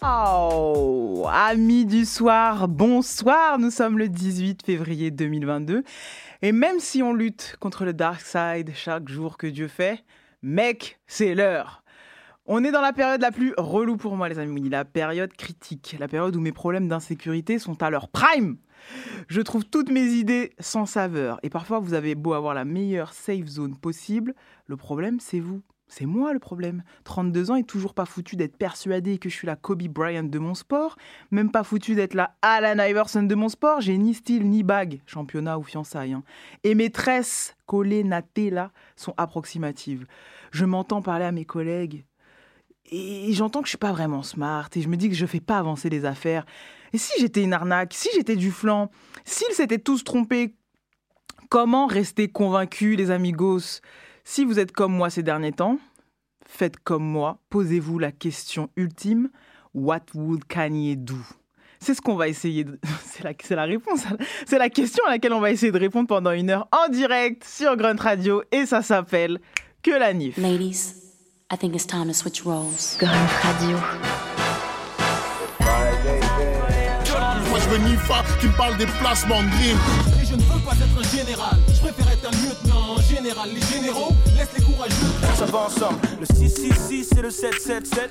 Oh, amis du soir, bonsoir. Nous sommes le 18 février 2022. Et même si on lutte contre le dark side chaque jour que Dieu fait, mec, c'est l'heure. On est dans la période la plus relou pour moi, les amis. La période critique. La période où mes problèmes d'insécurité sont à leur prime. Je trouve toutes mes idées sans saveur. Et parfois, vous avez beau avoir la meilleure safe zone possible. Le problème, c'est vous. C'est moi le problème. 32 ans et toujours pas foutu d'être persuadé que je suis la Kobe Bryant de mon sport, même pas foutu d'être la Alan Iverson de mon sport. J'ai ni style ni bague, championnat ou fiançailles. Hein. Et mes tresses collées, là, sont approximatives. Je m'entends parler à mes collègues et j'entends que je suis pas vraiment smart et je me dis que je fais pas avancer les affaires. Et si j'étais une arnaque, si j'étais du flanc, s'ils s'étaient tous trompés, comment rester convaincu, les amigos? Si vous êtes comme moi ces derniers temps, faites comme moi, posez-vous la question ultime What would Kanye do? C'est ce qu'on va essayer de... C'est la, la réponse. C'est la question à laquelle on va essayer de répondre pendant une heure en direct sur Grunt Radio et ça s'appelle Que la NIF. Ladies, I think it's time to switch roles. Grunt Radio. Moi je veux Nifa qui me parle des placements de. Et je ne veux pas être un général, je préfère être un lieutenant général. Les généraux laissent les courageux. Ça va ensemble, le 666 et le 777.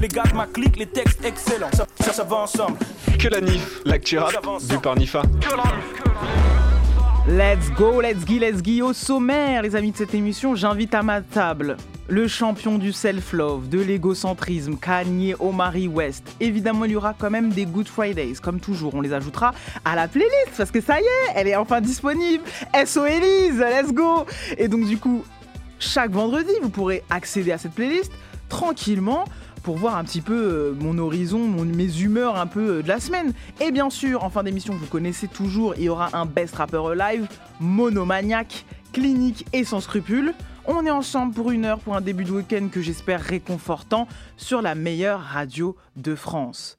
Les gars de ma clique, les textes excellents. Ça, ça, ça va ensemble. Que la NIF, l'actu rap, du par Nifa. Let's go, let's go, let's go. Au sommaire, les amis de cette émission, j'invite à ma table le champion du self-love, de l'égocentrisme, Kanye Omari West. Évidemment, il y aura quand même des Good Fridays, comme toujours. On les ajoutera à la playlist parce que ça y est, elle est enfin disponible. SO Elise, let's go. Et donc, du coup, chaque vendredi, vous pourrez accéder à cette playlist tranquillement pour voir un petit peu euh, mon horizon, mes humeurs un peu euh, de la semaine. Et bien sûr, en fin d'émission, vous connaissez toujours, il y aura un Best Rapper Live, monomaniaque, clinique et sans scrupules. On est ensemble pour une heure pour un début de week-end que j'espère réconfortant sur la meilleure radio de France.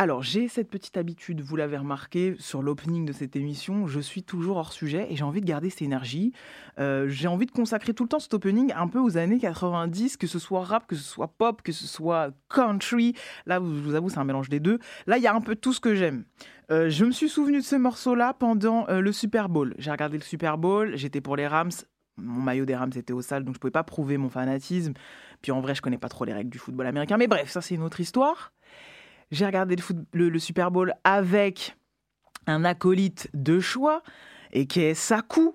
Alors, j'ai cette petite habitude, vous l'avez remarqué, sur l'opening de cette émission, je suis toujours hors sujet et j'ai envie de garder cette énergie. Euh, j'ai envie de consacrer tout le temps cet opening un peu aux années 90, que ce soit rap, que ce soit pop, que ce soit country. Là, je vous avoue, c'est un mélange des deux. Là, il y a un peu tout ce que j'aime. Euh, je me suis souvenu de ce morceau-là pendant euh, le Super Bowl. J'ai regardé le Super Bowl, j'étais pour les Rams, mon maillot des Rams était au sale, donc je pouvais pas prouver mon fanatisme. Puis en vrai, je connais pas trop les règles du football américain. Mais bref, ça c'est une autre histoire. J'ai regardé le, Super Bowl avec un acolyte de choix, et qui est Saku.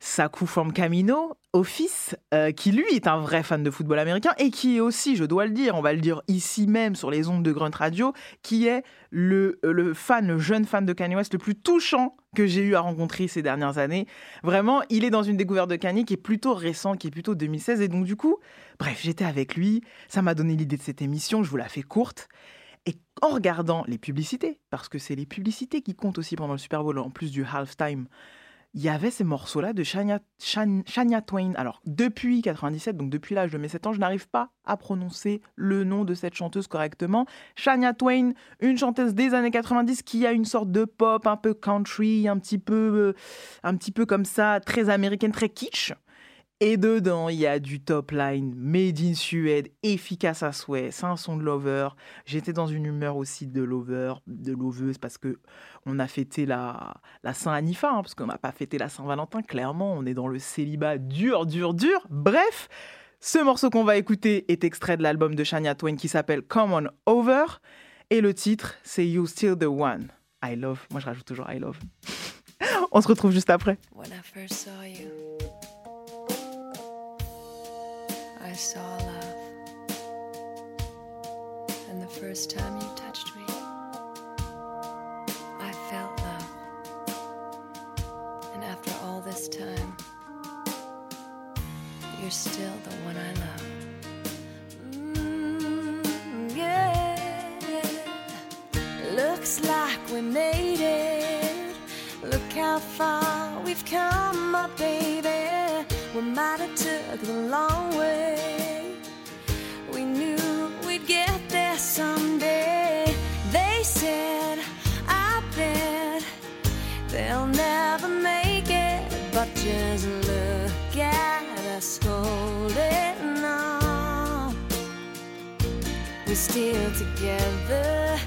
Saku from Camino, Office, euh, qui lui est un vrai fan de football américain et qui est aussi, je dois le dire, on va le dire ici même sur les ondes de Grunt Radio, qui est le, fan, le jeune fan de Kanye West le plus touchant que j'ai eu à rencontrer ces dernières années. Vraiment, il est dans une découverte de Kanye qui est plutôt récente, qui est plutôt 2016. Et donc, du coup, bref, j'étais avec lui. Ça m'a donné l'idée de cette émission. Je vous la fais courte. Et en regardant les publicités, parce que c'est les publicités qui comptent aussi pendant le Super Bowl, en plus du halftime, il y avait ces morceaux-là de Shania, Twain. Alors, depuis 97, donc depuis l'âge de mes 7 ans, je n'arrive pas à prononcer le nom de cette chanteuse correctement. Shania Twain, une chanteuse des années 90 qui a une sorte de pop un peu country, un petit peu, un petit peu comme ça, très américaine, très kitsch. Et dedans, il y a du top line, made in Suède, efficace à souhait. C'est un son de lover. J'étais dans une humeur aussi de lover, de loveuse, parce que on a fêté la, la Saint-Anifa, hein, parce qu'on n'a pas fêté la Saint-Valentin. Clairement, on est dans le célibat dur, dur, dur. Bref, ce morceau qu'on va écouter est extrait de l'album de Shania Twain qui s'appelle Come On Over. Et le titre, c'est You Still the One. I love. Moi, je rajoute toujours I love. on se retrouve juste après. When I first saw you. I saw love. And the first time you touched me, I felt love. And after all this time, you're still the one I love. Mm, yeah. Looks like we made it. Look how far we've come, my baby. We might have took the long just look at us holding on. We still together,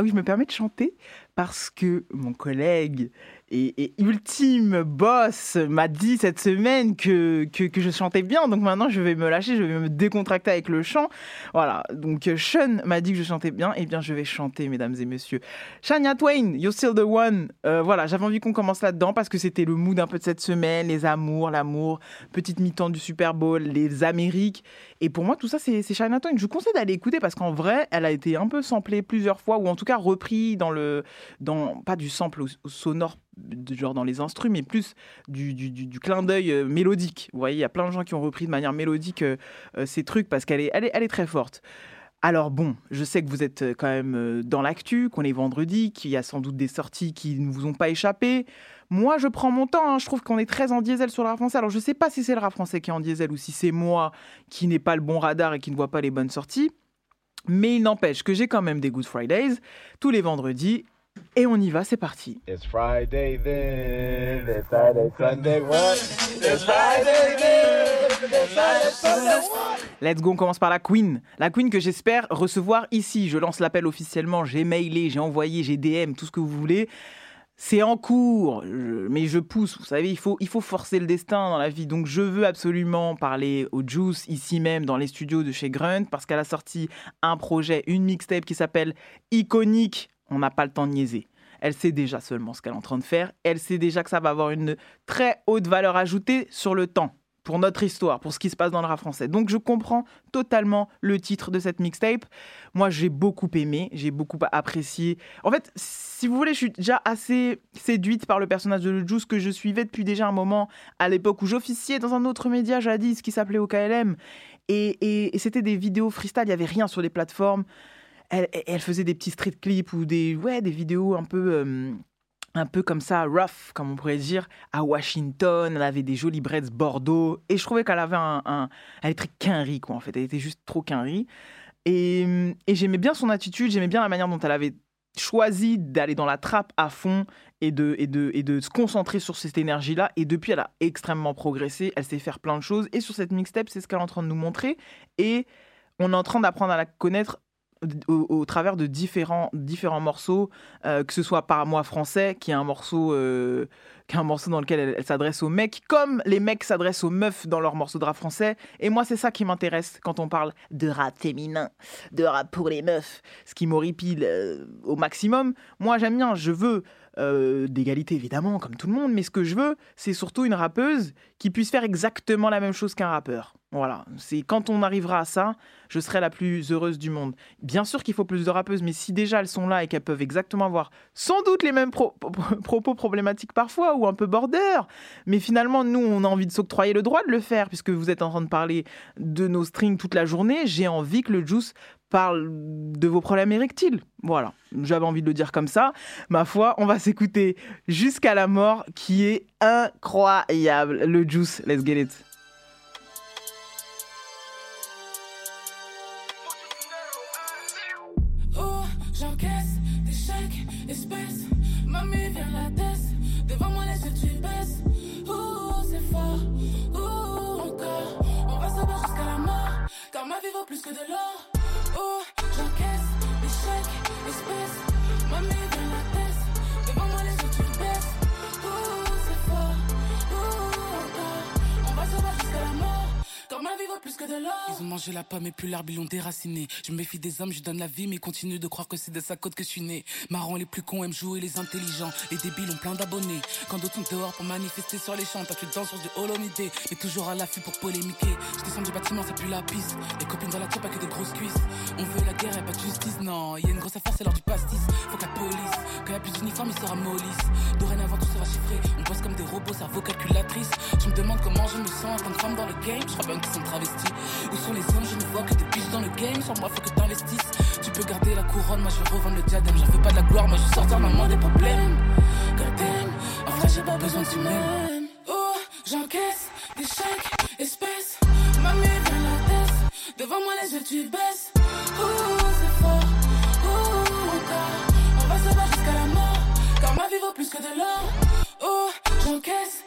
Ah oui, je me permets de chanter parce que mon collègue et, et ultime boss m'a dit cette semaine que, que, je chantais bien. Donc maintenant, je vais me lâcher, je vais me décontracter avec le chant. Voilà. Donc euh, Sean m'a dit que je chantais bien. Eh bien, je vais chanter, mesdames et messieurs. Shania Twain, You're Still the One. Euh, voilà, j'avais envie qu'on commence là-dedans parce que c'était le mood un peu de cette semaine. Les amours, l'amour, petite mi-temps du Super Bowl, les Amériques. Et pour moi, tout ça, c'est Shania Twain. Je vous conseille d'aller écouter parce qu'en vrai, elle a été un peu samplée plusieurs fois ou en tout cas repris dans le. Dans, pas du sample au- sonore genre dans les instruments, mais plus du, clin d'œil euh, mélodique. Vous voyez, il y a plein de gens qui ont repris de manière mélodique euh, euh, ces trucs parce qu'elle est, elle est, elle est très forte. Alors bon, je sais que vous êtes quand même dans l'actu, qu'on est vendredi, qu'il y a sans doute des sorties qui ne vous ont pas échappé. Moi, je prends mon temps. hein. Je trouve qu'on est très en diesel sur le rap français. Alors, je sais pas si c'est le rap français qui est en diesel ou si c'est moi qui n'ai pas le bon radar et qui ne vois pas les bonnes sorties. Mais il n'empêche que j'ai quand même des Good Fridays tous les vendredis. Et on y va, c'est parti. It's Friday then, it's Saturday, Sunday, what? It's Friday then, it's Saturday, Sunday, what? Let's go, on commence par la Queen. La Queen que j'espère recevoir ici. Je lance l'appel officiellement, j'ai mailé, j'ai envoyé, j'ai DM, tout ce que vous voulez. C'est en cours, mais je pousse. Vous savez, il faut, il faut forcer le destin dans la vie. Donc, je veux absolument parler au Juice ici même dans les studios de chez Grunt parce qu'elle a sorti un projet, une mixtape qui s'appelle Iconique. On n'a pas le temps de niaiser. Elle sait déjà seulement ce qu'elle est en train de faire. Elle sait déjà que ça va avoir une très haute valeur ajoutée sur le temps pour notre histoire, pour ce qui se passe dans le rap français. Donc je comprends totalement le titre de cette mixtape. Moi, j'ai beaucoup aimé, j'ai beaucoup apprécié. En fait, si vous voulez, je suis déjà assez séduite par le personnage de Le Juice que je suivais depuis déjà un moment, à l'époque où j'officiais dans un autre média jadis qui s'appelait OKLM. Et, et- et c'était des vidéos freestyle, il n'y avait rien sur les plateformes. Elle, faisait des petits street clips ou des, ouais, des vidéos un peu... euh, un peu comme ça, rough, comme on pourrait dire, à Washington. Elle avait des jolis breads Bordeaux. Et je trouvais qu'elle avait un. elle était très quinri, quoi, en fait. Elle était juste trop quinri. Et, et j'aimais bien son attitude, j'aimais bien la manière dont elle avait choisi d'aller dans la trappe à fond et de, et de, et de se concentrer sur cette énergie-là. Et depuis, elle a extrêmement progressé. Elle sait faire plein de choses. Et sur cette mixtape, c'est ce qu'elle est en train de nous montrer. Et on est en train d'apprendre à la connaître au, travers de différents, différents morceaux, euh, que ce soit par moi français, qui est un morceau, euh, qui est un morceau dans lequel elle, s'adresse aux mecs, comme les mecs s'adressent aux meufs dans leurs morceaux de rap français. Et moi, c'est ça qui m'intéresse quand on parle de rap féminin, de rap pour les meufs, ce qui m'horripile euh, au maximum. Moi, j'aime bien, je veux d'égalité évidemment, comme tout le monde, mais ce que je veux, c'est surtout une rappeuse qui puisse faire exactement la même chose qu'un rappeur. Voilà, c'est quand on arrivera à ça, je serai la plus heureuse du monde. Bien sûr qu'il faut plus de rappeuses, mais si déjà elles sont là et qu'elles peuvent exactement avoir sans doute les mêmes pro- pro- propos problématiques parfois ou un peu border, mais finalement nous on a envie de s'octroyer le droit de le faire puisque vous êtes en train de parler de nos strings toute la journée, j'ai envie que le juice parle de vos problèmes érectiles. Voilà, j'avais envie de le dire comme ça. Ma foi, on va s'écouter jusqu'à la mort qui est incroyable. Le juice, let's get it. Plus que de l'or. Oh, j'encaisse des chèques, espèces. Mamie Que. Ils ont mangé la pomme et plus l'arbre, ils l'ont déraciné. Je me méfie des hommes, je donne la vie, mais ils continuent de croire que c'est de sa côte que je suis né. Marrant, les plus cons aiment jouer les intelligents. Les débiles ont plein d'abonnés. Quand d'autres sont dehors pour manifester sur les champs, toi tu danses sur du holomidé, mais toujours à l'affût pour polémiquer. Je descends du bâtiment, c'est plus la piste. Les copines dans la tire, pas que des grosses cuisses. On veut la guerre et pas de justice, non. Y a une grosse affaire, c'est l'heure du pastis. Faut que la police, quand y a plus d'uniformes, il sera mollisse. Dorénavant, comment je me sens en tant que femme dans le game. Je crois bien qu'ils sont travestis. Où sont les hommes? Je ne vois que des biches dans le game. Sur moi, faut que t'investisses. Tu peux garder la couronne, moi je vais revendre le diadème. J'en fais pas de la gloire, moi je sors maman des problèmes. Goddamn, en vrai, j'ai pas besoin tu m'aimes. Oh, j'encaisse des chèques, espèces. Mamie vient la tête. Devant moi, les yeux, tu baisses. Oh, c'est fort. Oh, encore. On va se battre jusqu'à la mort. Car ma vie vaut plus que de l'or. Oh, j'encaisse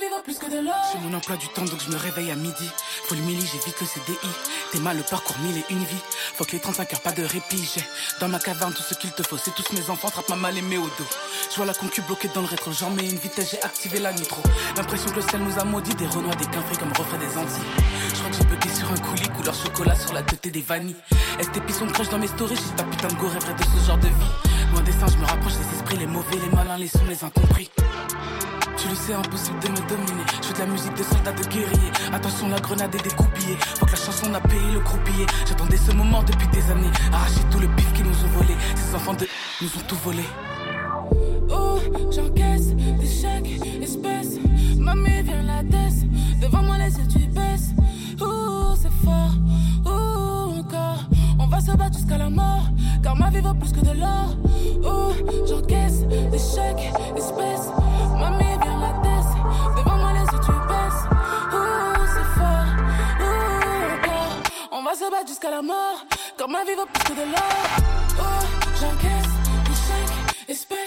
vie vaut plus. J'ai mon emploi du temps donc je me réveille à midi. Faut le milli, j'évite le CDI. T'es mal le parcours mille et une vie. Faut que les 35 heures, pas de répit. J'ai dans ma caverne tout ce qu'il te faut. C'est tous mes enfants, trappe ma mal aimée au dos. Je vois la concu bloquée dans le rétro. J'en mets une vitesse, j'ai activé la nitro. L'impression que le sel nous a maudit. Des renois, des quinfrés comme refrain des Antilles. Que j'ai bugué sur un coulis, couleur chocolat sur la tête des vanilles. STP son crush dans mes stories? J'ai ta putain de go rêverait de ce genre de vie. Loin des seins, je me rapproche des esprits, les mauvais, les malins, les sons, les incompris. Tu le sais, impossible de me dominer. Je fais de la musique de soldats, de guerriers. Attention, la grenade est découpillée. Faut que la chanson a payé le croupier. J'attendais ce moment depuis des années. Arracher tout le bif qui nous ont volé. Ces enfants de nous ont tout volé. Oh, j'encaisse des chèques, espèces. Mamie vient la tête. Devant moi, les yeux, tu baisses. Oh, c'est fort. Oh, encore. On va se battre jusqu'à la mort. Car ma vie vaut plus que de l'or. Oh, j'encaisse des chèques, espèces. Mamie vient la tête. Devant moi, les yeux, tu baisses. Oh, c'est fort. Oh, encore. On va se battre jusqu'à la mort. Car ma vie vaut plus que de l'or. Oh, j'encaisse des chèques, espèces.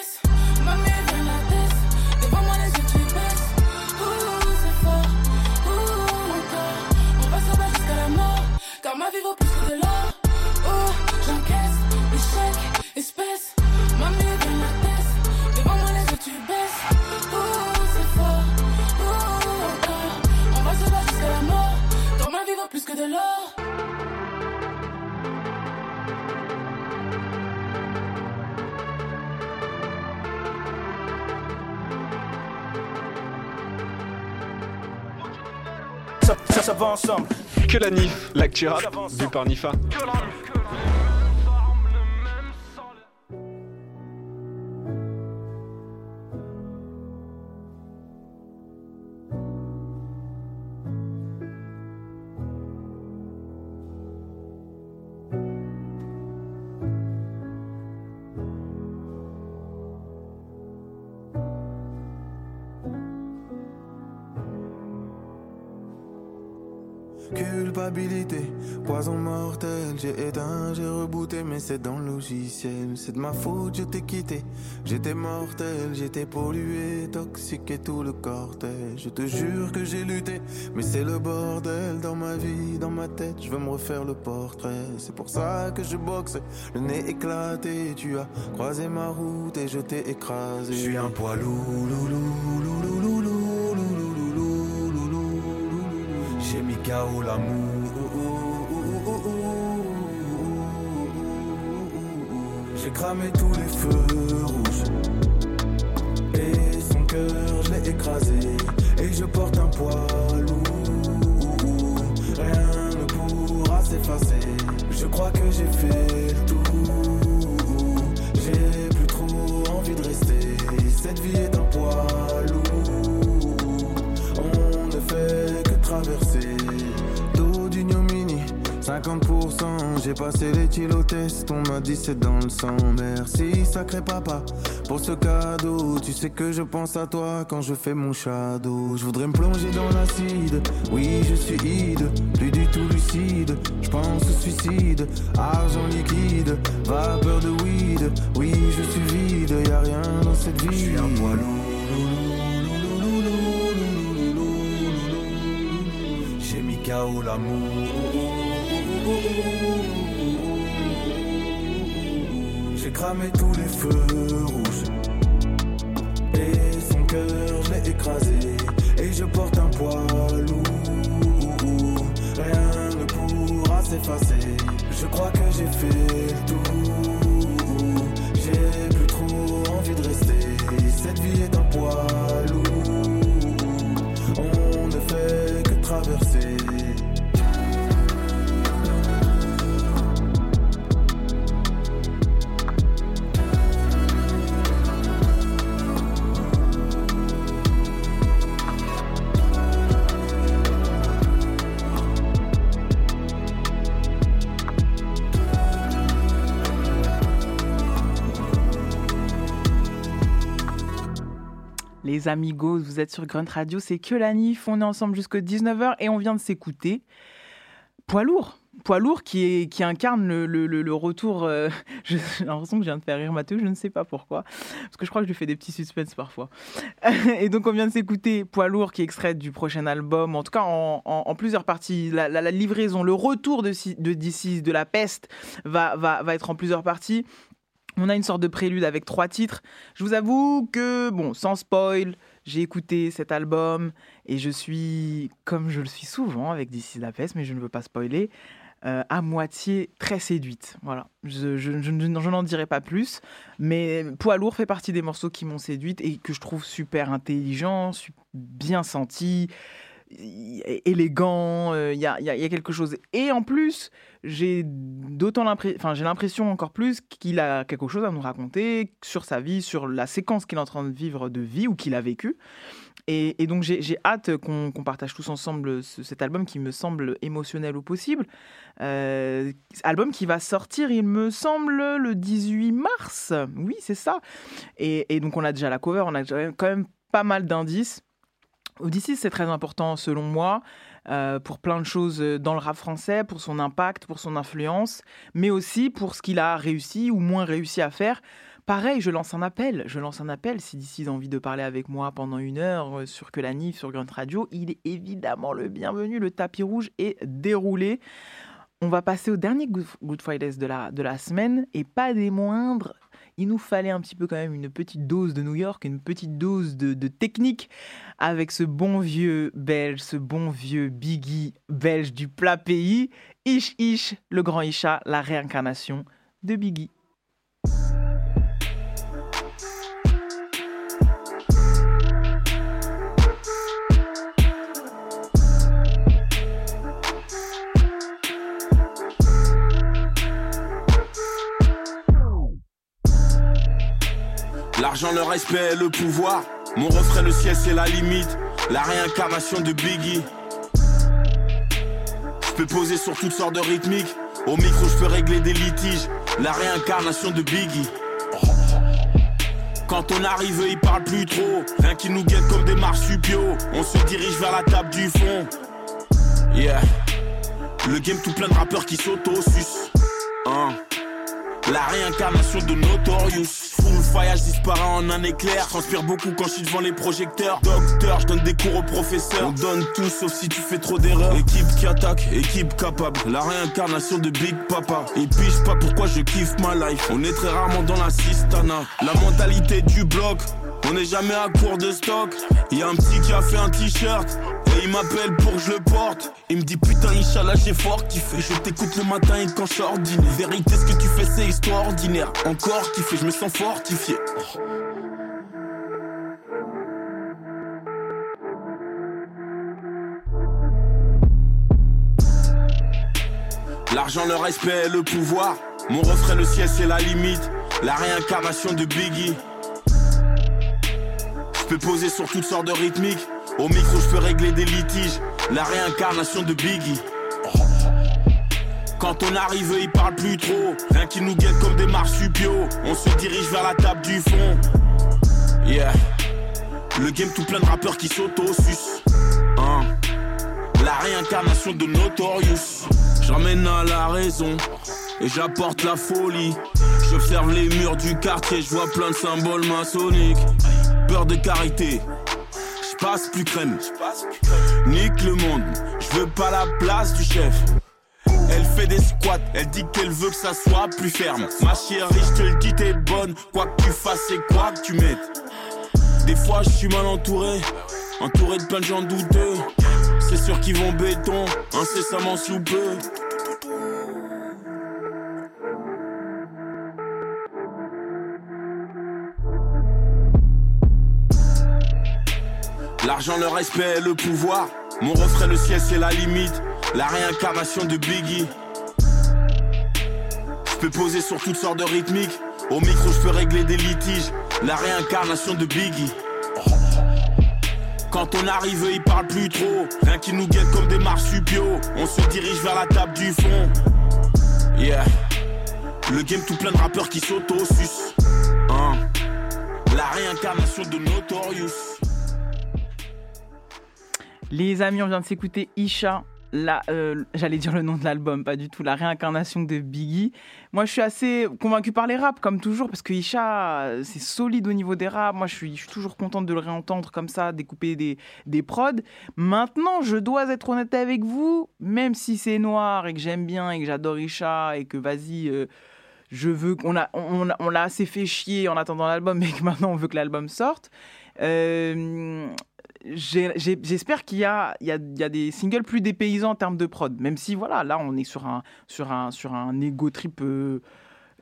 Ma vie vaut plus que de l'or. Oh, j'encaisse des chèques, espèces. Mamie vient la tête. Devant moi, les yeux, tu baisses. Oh, c'est fort. Oh, encore. On va se battre jusqu'à la mort. Car ma vie vaut plus que de l'or. Ça, ça, ça va ensemble. Que la NIF, l'actu rap, vu par Nifa. culpabilité, J'ai éteint, j'ai rebooté, mais c'est dans le logiciel. C'est de ma faute, je t'ai quitté. J'étais mortel, j'étais pollué, toxique et tout le cortège. Je te jure que j'ai lutté, mais c'est le bordel dans ma vie, dans ma tête. Je veux me refaire le portrait. C'est pour ça que je boxe, le nez éclaté. Tu as croisé ma route et je t'ai écrasé. Je suis un poids lourd, J'ai mis KO l'amour. J'ai cramé tous les feux rouges. Et son cœur, je l'ai écrasé. Et je porte un poids lourd. Rien ne pourra s'effacer. Je crois que j'ai fait le tour. J'ai plus trop envie de rester. Cette vie est un poids lourd. On ne fait que traverser. Dos d'ignominie, 50%. J'ai passé les tests, on m'a dit c'est dans le sang. Merci, sacré papa, pour ce cadeau. Tu sais que je pense à toi quand je fais mon shadow. Je voudrais me plonger dans l'acide. Oui, je suis hide, plus du tout lucide. Je pense au suicide, argent liquide, vapeur de weed. Oui, je suis vide, y a rien dans cette vie. Je suis un poids J'ai mis KO l'amour. J'ai cramé tous les feux rouges. Et son cœur, je l'ai écrasé. Et je porte un poids lourd. Rien ne pourra s'effacer. Je crois que j'ai fait le tour. Les amigos, vous êtes sur Grunt Radio, c'est que la NIF, on est ensemble jusqu'à 19h et on vient de s'écouter Poids lourd. Poids lourd qui, incarne le, retour. euh, J'ai l'impression que je viens de faire rire Mathieu, je ne sais pas pourquoi. Parce que je crois que je lui fais des petits suspens parfois. Et donc, on vient de s'écouter Poids lourd qui est extrait du prochain album, en tout cas en, plusieurs parties. La, livraison, le retour de, de de la peste, va, va, va être en plusieurs parties. On a une sorte de prélude avec trois titres. Je vous avoue que, bon, sans spoil, j'ai écouté cet album et je suis, comme je le suis souvent avec DC La Peste, mais je ne veux pas spoiler, euh, à moitié très séduite. Voilà, je, je- n'en dirai pas plus, mais Poids lourd fait partie des morceaux qui m'ont séduite et que je trouve super intelligent, bien senti, élégant, euh, il y, a, il y a- y a quelque chose. Et en plus, j'ai d'autant l'impression, j'ai l'impression encore plus qu'il a quelque chose à nous raconter sur sa vie, sur la séquence qu'il est en train de vivre de vie ou qu'il a vécu. Et, donc j'ai hâte qu'on partage tous ensemble ce- cet album qui me semble émotionnel au possible. Euh, album qui va sortir, il me semble, le 18 mars. Oui, c'est ça. Et, donc on a déjà la cover, on a quand même pas mal d'indices. Odyssey, c'est très important selon moi, euh, pour plein de choses dans le rap français, pour son impact, pour son influence, mais aussi pour ce qu'il a réussi ou moins réussi à faire. Pareil, je lance un appel. Je lance un appel. Si d'ici a envie de parler avec moi pendant une heure euh, sur Que la Nif, sur Grunt Radio, il est évidemment le bienvenu. Le tapis rouge est déroulé. On va passer au dernier Good Fridays de la, de la semaine et pas des moindres. Il nous fallait un petit peu quand même une petite dose de New York, une petite dose de, technique avec ce bon vieux belge, ce bon vieux Biggie belge du plat pays. Ish Ish, le grand Isha, la réincarnation de Biggie. L'argent, le respect, le pouvoir. Mon refrain, le ciel, c'est la limite. La réincarnation de Biggie. Je peux poser sur toutes sortes de rythmiques. Au micro, je peux régler des litiges. La réincarnation de Biggie. Quand on arrive, ils parlent plus trop. Rien qui nous guette comme des marsupiaux. On se dirige vers la table du fond. Yeah. Le game tout plein de rappeurs qui s'auto-sucent. Hein. La réincarnation de Notorious. Fire, disparaît en un éclair. Transpire beaucoup quand je suis devant les projecteurs. Docteur, je donne des cours aux professeurs. On donne tout sauf si tu fais trop d'erreurs. Équipe qui attaque, équipe capable. La réincarnation de Big Papa. Et puis pas pourquoi je kiffe ma life. On est très rarement dans la sistana. La mentalité du bloc. On n'est jamais à court de stock. Y a un petit qui a fait un t-shirt. Et il m'appelle pour que je le porte. Il me dit putain, Inch'Allah, j'ai fort kiffé. Je t'écoute le matin et quand je dîner. Vérité, ce que tu fais, c'est extraordinaire. Encore kiffé, je me sens fortifié. L'argent, le respect et le pouvoir. Mon refrain, le ciel, c'est la limite. La réincarnation de Biggie. Je peux poser sur toutes sortes de rythmiques. Au micro, je peux régler des litiges. La réincarnation de Biggie. Quand on arrive, il parle plus trop. Rien qui nous guette comme des marsupiaux. On se dirige vers la table du fond. Yeah. Le game tout plein de rappeurs qui s'auto-sucent. Hein. La réincarnation de Notorious. J'emmène à la raison et j'apporte la folie. J'observe les murs du quartier, je vois plein de symboles maçonniques. Peur de carité, je passe plus crème. Nique le monde, je veux pas la place du chef. Elle fait des squats, elle dit qu'elle veut que ça soit plus ferme. Ma chérie, je te le dis, t'es bonne. Quoi que tu fasses et quoi que tu mettes. Des fois, je suis mal entouré, entouré de plein de gens douteux. C'est sûr qu'ils vont béton, incessamment sous peu. L'argent, le respect et le pouvoir. Mon refrain, le ciel, c'est la limite. La réincarnation de Biggie. Je peux poser sur toutes sortes de rythmiques. Au micro, je peux régler des litiges. La réincarnation de Biggie. Quand on arrive, il parle plus trop. Rien qui nous guette comme des marsupiaux. On se dirige vers la table du fond. Yeah. Le game tout plein de rappeurs qui s'auto-sucent. Hein. La réincarnation de Notorious. Les amis, on vient de s'écouter Isha. Euh, j'allais dire le nom de l'album, pas du tout, la réincarnation de Biggie. Moi, je suis assez convaincu par les raps, comme toujours, parce que Isha, c'est solide au niveau des raps. Moi, je suis, je suis toujours contente de le réentendre comme ça, découper des, des prods. Maintenant, je dois être honnête avec vous, même si c'est noir et que j'aime bien et que j'adore Isha et que vas-y, euh, je veux qu'on a, on, l'a assez fait chier en attendant l'album, mais que maintenant on veut que l'album sorte. Euh, J'espère qu'il y a, y, y des singles plus dépaysants en termes de prod, même si voilà, là on est sur un, sur ego trip euh,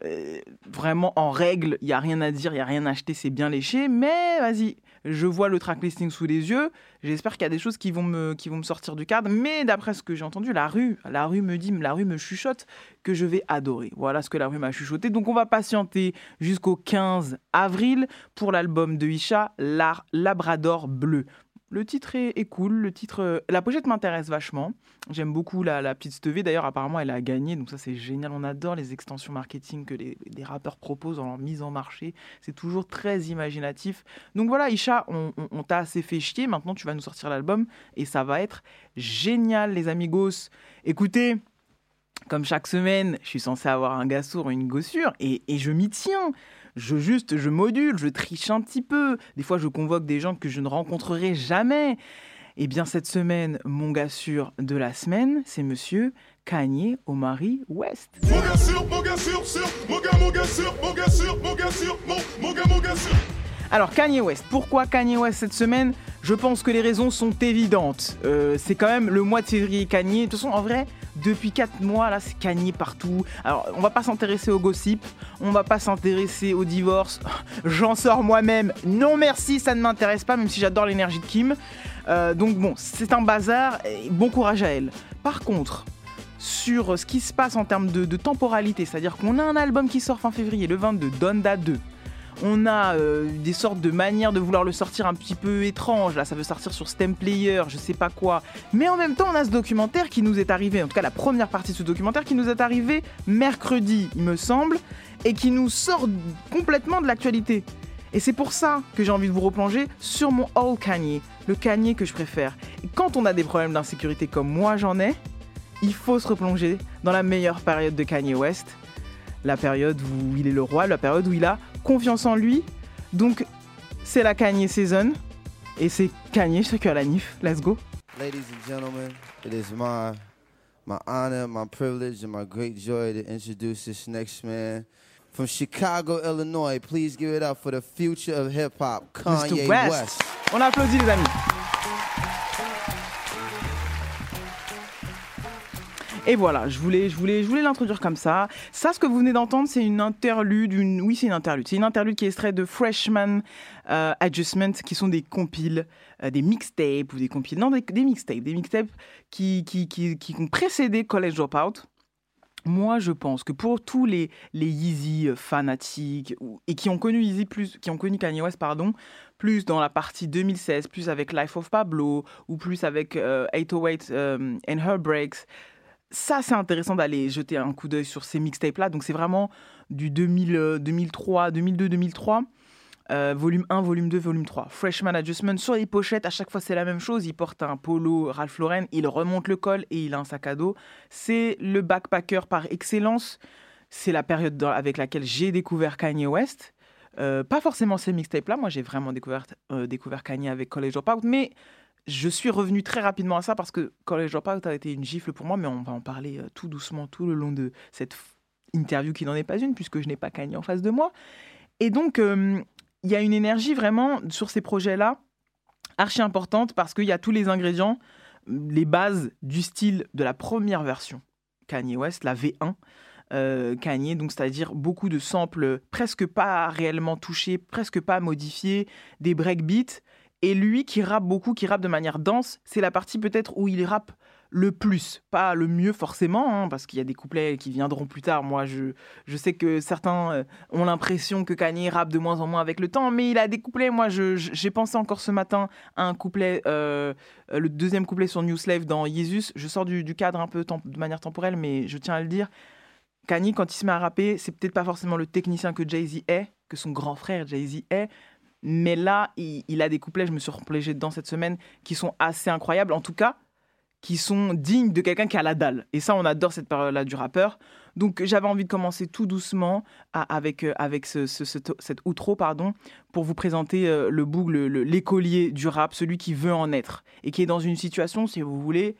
euh, vraiment en règle, il n'y a rien à dire, il n'y a rien à acheter, c'est bien léché, mais vas-y, je vois le track listing sous les yeux, j'espère qu'il y a des choses qui vont, me, sortir du cadre, mais d'après ce que j'ai entendu, la rue, me dit, la rue me chuchote que je vais adorer. Voilà ce que la rue m'a chuchoté, donc on va patienter jusqu'au 15 avril pour l'album de Isha, Labrador Bleu. Le titre est, cool, le titre, euh, la pochette m'intéresse vachement. J'aime beaucoup la, la petite Stevie. D'ailleurs, apparemment, elle a gagné, donc ça c'est génial. On adore les extensions marketing que les, rappeurs proposent en mise en marché. C'est toujours très imaginatif. Donc voilà, Isha, on, on- on t'a assez fait chier. Maintenant, tu vas nous sortir l'album et ça va être génial, les amigos. Écoutez, comme chaque semaine, je suis censé avoir un gars sourd, une gossure, et, et je m'y tiens. Je juste, je module, je triche un petit peu. Des fois, je convoque des gens que je ne rencontrerai jamais. Eh bien, cette semaine, mon gars sûr de la semaine, c'est monsieur Kanye Omari West. Mon gars sûr, mon gars sûr, sûr, mon gars, mon gars sûr, mon gars sûr, mon gars sûr, mon, mon gars, mon gars sûr. Alors Kanye West, pourquoi Kanye West cette semaine? Je pense que les raisons sont évidentes. Euh, c'est quand même le mois de février Kanye. De toute façon, en vrai, depuis 4 mois, là, c'est Kanye partout. Alors, on va pas s'intéresser au gossip, on va pas s'intéresser au divorce. J'en sors moi-même. Non merci, ça ne m'intéresse pas, même si j'adore l'énergie de Kim. Euh, donc bon, c'est un bazar. Et bon courage à elle. Par contre, sur ce qui se passe en termes de, de temporalité, c'est-à-dire qu'on a un album qui sort fin février, le 22, Donda 2. On a euh, des sortes de manières de vouloir le sortir un petit peu étranges. Là, ça veut sortir sur Stem Player, je sais pas quoi. Mais en même temps, on a ce documentaire qui nous est arrivé, en tout cas la première partie de ce documentaire qui nous est arrivé mercredi, il me semble, et qui nous sort complètement de l'actualité. Et c'est pour ça que j'ai envie de vous replonger sur mon All Kanye, le Kanye que je préfère. Quand on a des problèmes d'insécurité comme moi j'en ai, il faut se replonger dans la meilleure période de Kanye West, la période où il est le roi, la période où il a confiance en lui. Donc, c'est la Kanye season. Et c'est Kanye, ce que la NIF. Let's go. Ladies and gentlemen, it is my my honor, my privilege, and my great joy to introduce this next man from Chicago, Illinois. Please give it up for the future of hip hop, Kanye. West. West. On applaudit les amis. Et voilà, je voulais, je voulais, je voulais l'introduire comme ça. Ça, ce que vous venez d'entendre, c'est une interlude, oui, c'est une interlude. C'est une interlude qui est extraite de Freshman euh, Adjustment, qui sont des compiles, euh, des mixtapes ou des compiles, non, des, mixtapes, des mixtapes qui, qui, qui, ont précédé College Dropout. Moi, je pense que pour tous les, les Yeezy euh, fanatiques et qui ont connu Yeezy plus, qui ont connu Kanye West, pardon, plus dans la partie 2016, plus avec Life of Pablo ou plus avec euh, 808 euh, and Her Breaks, ça, c'est intéressant d'aller jeter un coup d'œil sur ces mixtapes-là. Donc, c'est vraiment du 2000, euh, 2003, 2002, 2003. euh, volume 1, volume 2, volume 3. Freshman Adjustment. Sur les pochettes, à chaque fois, c'est la même chose. Il porte un polo Ralph Lauren, il remonte le col et il a un sac à dos. C'est le backpacker par excellence. C'est la période avec laquelle j'ai découvert Kanye West. Euh, pas forcément ces mixtapes-là. Moi, j'ai vraiment découvert, euh, Kanye avec College Dropout. Mais je suis revenu très rapidement à ça parce que College Dropout a été une gifle pour moi. Mais on va en parler euh, tout doucement tout le long de cette interview qui n'en est pas une puisque je n'ai pas Kanye en face de moi. Et donc, il y a une énergie vraiment sur ces projets-là archi importante parce qu'il y a tous les ingrédients, les bases du style de la première version Kanye West, la V1 euh, Kanye, donc c'est-à-dire beaucoup de samples presque pas réellement touchés, presque pas modifiés, des breakbeats. Et lui qui rappe beaucoup, qui rappe de manière dense, c'est la partie peut-être où il rappe le plus, pas le mieux forcément, hein, parce qu'il y a des couplets qui viendront plus tard. Moi, je, je sais que certains euh, ont l'impression que Kanye rappe de moins en moins avec le temps, mais il a des couplets. Moi, j'ai pensé encore ce matin à un couplet, euh, le deuxième couplet sur New Slave dans Jesus. Je sors du, du cadre un peu de manière temporelle, mais je tiens à le dire. Kanye, quand il se met à rapper, c'est peut-être pas forcément le technicien que Jay-Z est, que son grand frère Jay-Z est, mais là, il, a des couplets, je me suis replongé dedans cette semaine, qui sont assez incroyables. En tout cas, qui sont dignes de quelqu'un qui a la dalle. Et ça, on adore cette période-là du rappeur. Donc, j'avais envie de commencer tout doucement avec, euh, avec ce, ce- ce- cette outro, pardon, pour vous présenter euh, le boug, le- le- l'écolier du rap, celui qui veut en être et qui est dans une situation, si vous voulez,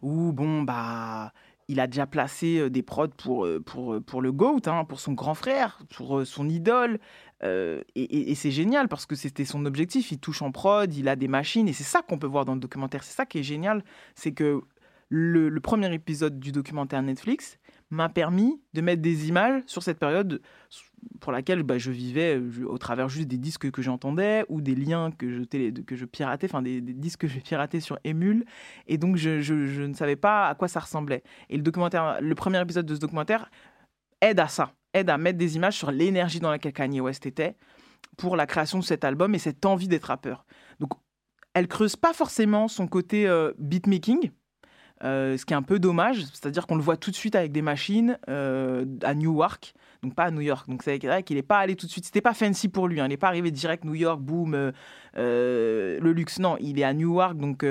où, bon, bah, il a déjà placé euh, des prods pour, pour, pour le GOAT, hein, pour son grand frère, pour son idole. Euh, et c'est génial parce que c'était son objectif. Il touche en prod, il a des machines et c'est ça qu'on peut voir dans le documentaire. C'est ça qui est génial. C'est que le, premier épisode du documentaire Netflix m'a permis de mettre des images sur cette période pour laquelle bah, je vivais euh, au travers juste des disques que j'entendais ou des liens que je, que je piratais, enfin des, disques que je piratais sur Emule. Et donc je, je- je ne savais pas à quoi ça ressemblait. Et le documentaire, le premier épisode de ce documentaire aide à ça, aide à mettre des images sur l'énergie dans laquelle Kanye West était pour la création de cet album et cette envie d'être rappeur. Donc, elle creuse pas forcément son côté euh, beatmaking, euh, ce qui est un peu dommage, c'est-à-dire qu'on le voit tout de suite avec des machines euh, à Newark, donc pas à New York. Donc c'est vrai qu'il n'est pas allé tout de suite, c'était pas fancy pour lui, hein, il n'est pas arrivé direct New York, boom, euh, le luxe. Non, il est à Newark, donc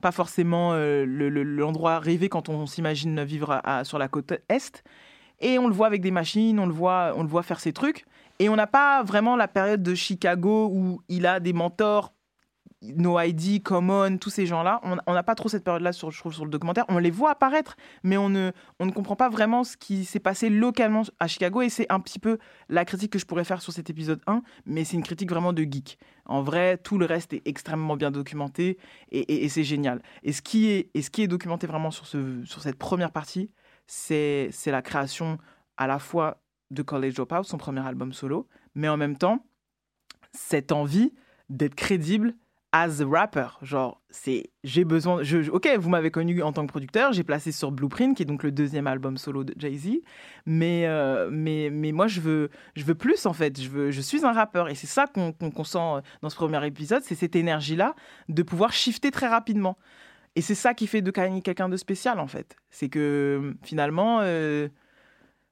pas forcément euh, le- le- l'endroit rêvé quand on s'imagine vivre sur la côte est. Et on le voit avec des machines, on le voit, on le voit faire ses trucs. Et on n'a pas vraiment la période de Chicago où il a des mentors, No ID, Common, tous ces gens-là. On n'a pas trop cette période-là, sur, je trouve, sur le documentaire. On les voit apparaître, mais on ne, on ne comprend pas vraiment ce qui s'est passé localement à Chicago. Et c'est un petit peu la critique que je pourrais faire sur cet épisode 1, mais c'est une critique vraiment de geek. En vrai, tout le reste est extrêmement bien documenté et, et- et c'est génial. Et ce, qui est, et ce qui est documenté vraiment sur, ce, sur cette première partie, c'est la création à la fois de College Dropout, son premier album solo, mais en même temps, cette envie d'être crédible as a rapper. Genre, c'est j'ai besoin. Ok, vous m'avez connu en tant que producteur, j'ai placé sur Blueprint, qui est donc le deuxième album solo de Jay-Z, mais, euh, mais, mais moi, je veux, je veux plus en fait. Je, veux, je suis un rappeur et c'est ça qu'on qu'on- qu'on sent dans ce premier épisode, c'est cette énergie-là de pouvoir shifter très rapidement. Et c'est ça qui fait de Kanye quelqu'un de spécial en fait. C'est que finalement. euh,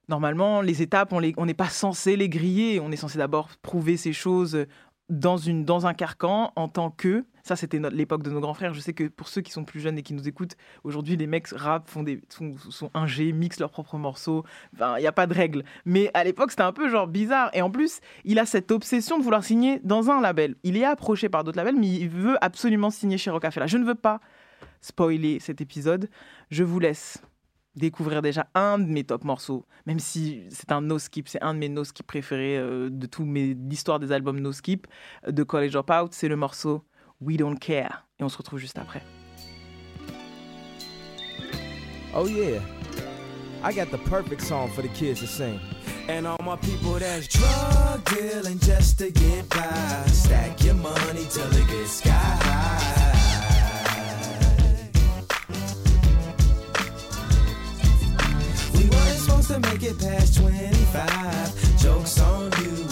Normalement, les étapes, on n'est pas censé les griller. On est censé d'abord prouver ces choses dans, une, dans un carcan en tant que. Ça, c'était l'époque de nos grands frères. Je sais que pour ceux qui sont plus jeunes et qui nous écoutent, aujourd'hui, les mecs rap, font des, sont, sont ingés, mixent leurs propres morceaux. Enfin, il n'y a pas de règle. Mais à l'époque, c'était un peu genre bizarre. Et en plus, il a cette obsession de vouloir signer dans un label. Il est approché par d'autres labels, mais il veut absolument signer chez Rocafella. Je ne veux pas spoiler cet épisode. Je vous laisse découvrir déjà un de mes top morceaux, même si c'est un no skip, c'est un de mes no skip préférés euh, de tout mes l'histoire des albums no skip euh, de College Dropout, c'est le morceau We Don't Care et on se retrouve juste après. Oh yeah, I got the perfect song for the kids to sing. And all my people that's drug dealing just to get by. Stack your money till it gets sky high. To make it past 25. Jokes on you,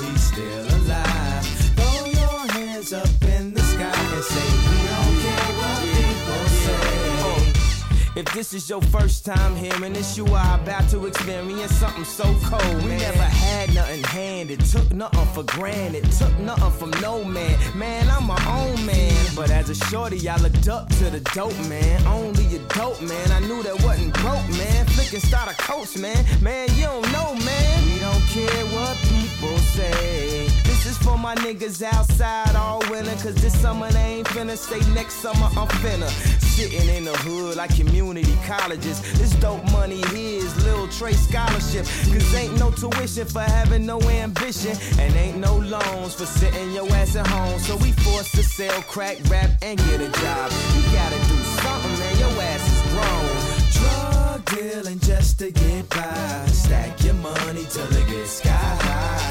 If this is your first time hearing this, you are about to experience something so cold. Man. We never had nothing handed, took nothing for granted, took nothing from no man. Man, I'm my own man. But as a shorty, I looked up to the dope man. Only a dope man. I knew that wasn't broke, man. Flicking starter coats, man. Man, you don't know, man. We don't care what people say. This is for my niggas outside all winter. Cause this summer they ain't finna stay next summer I'm finna. Sitting in the hood like community colleges. This dope money here is Lil Trey scholarship. Cause ain't no tuition for having no ambition. And ain't no loans for sitting your ass at home. So we forced to sell crack, rap, and get a job. You gotta do something, man. Your ass is grown. Drug dealing just to get by. Stack your money till it gets sky high.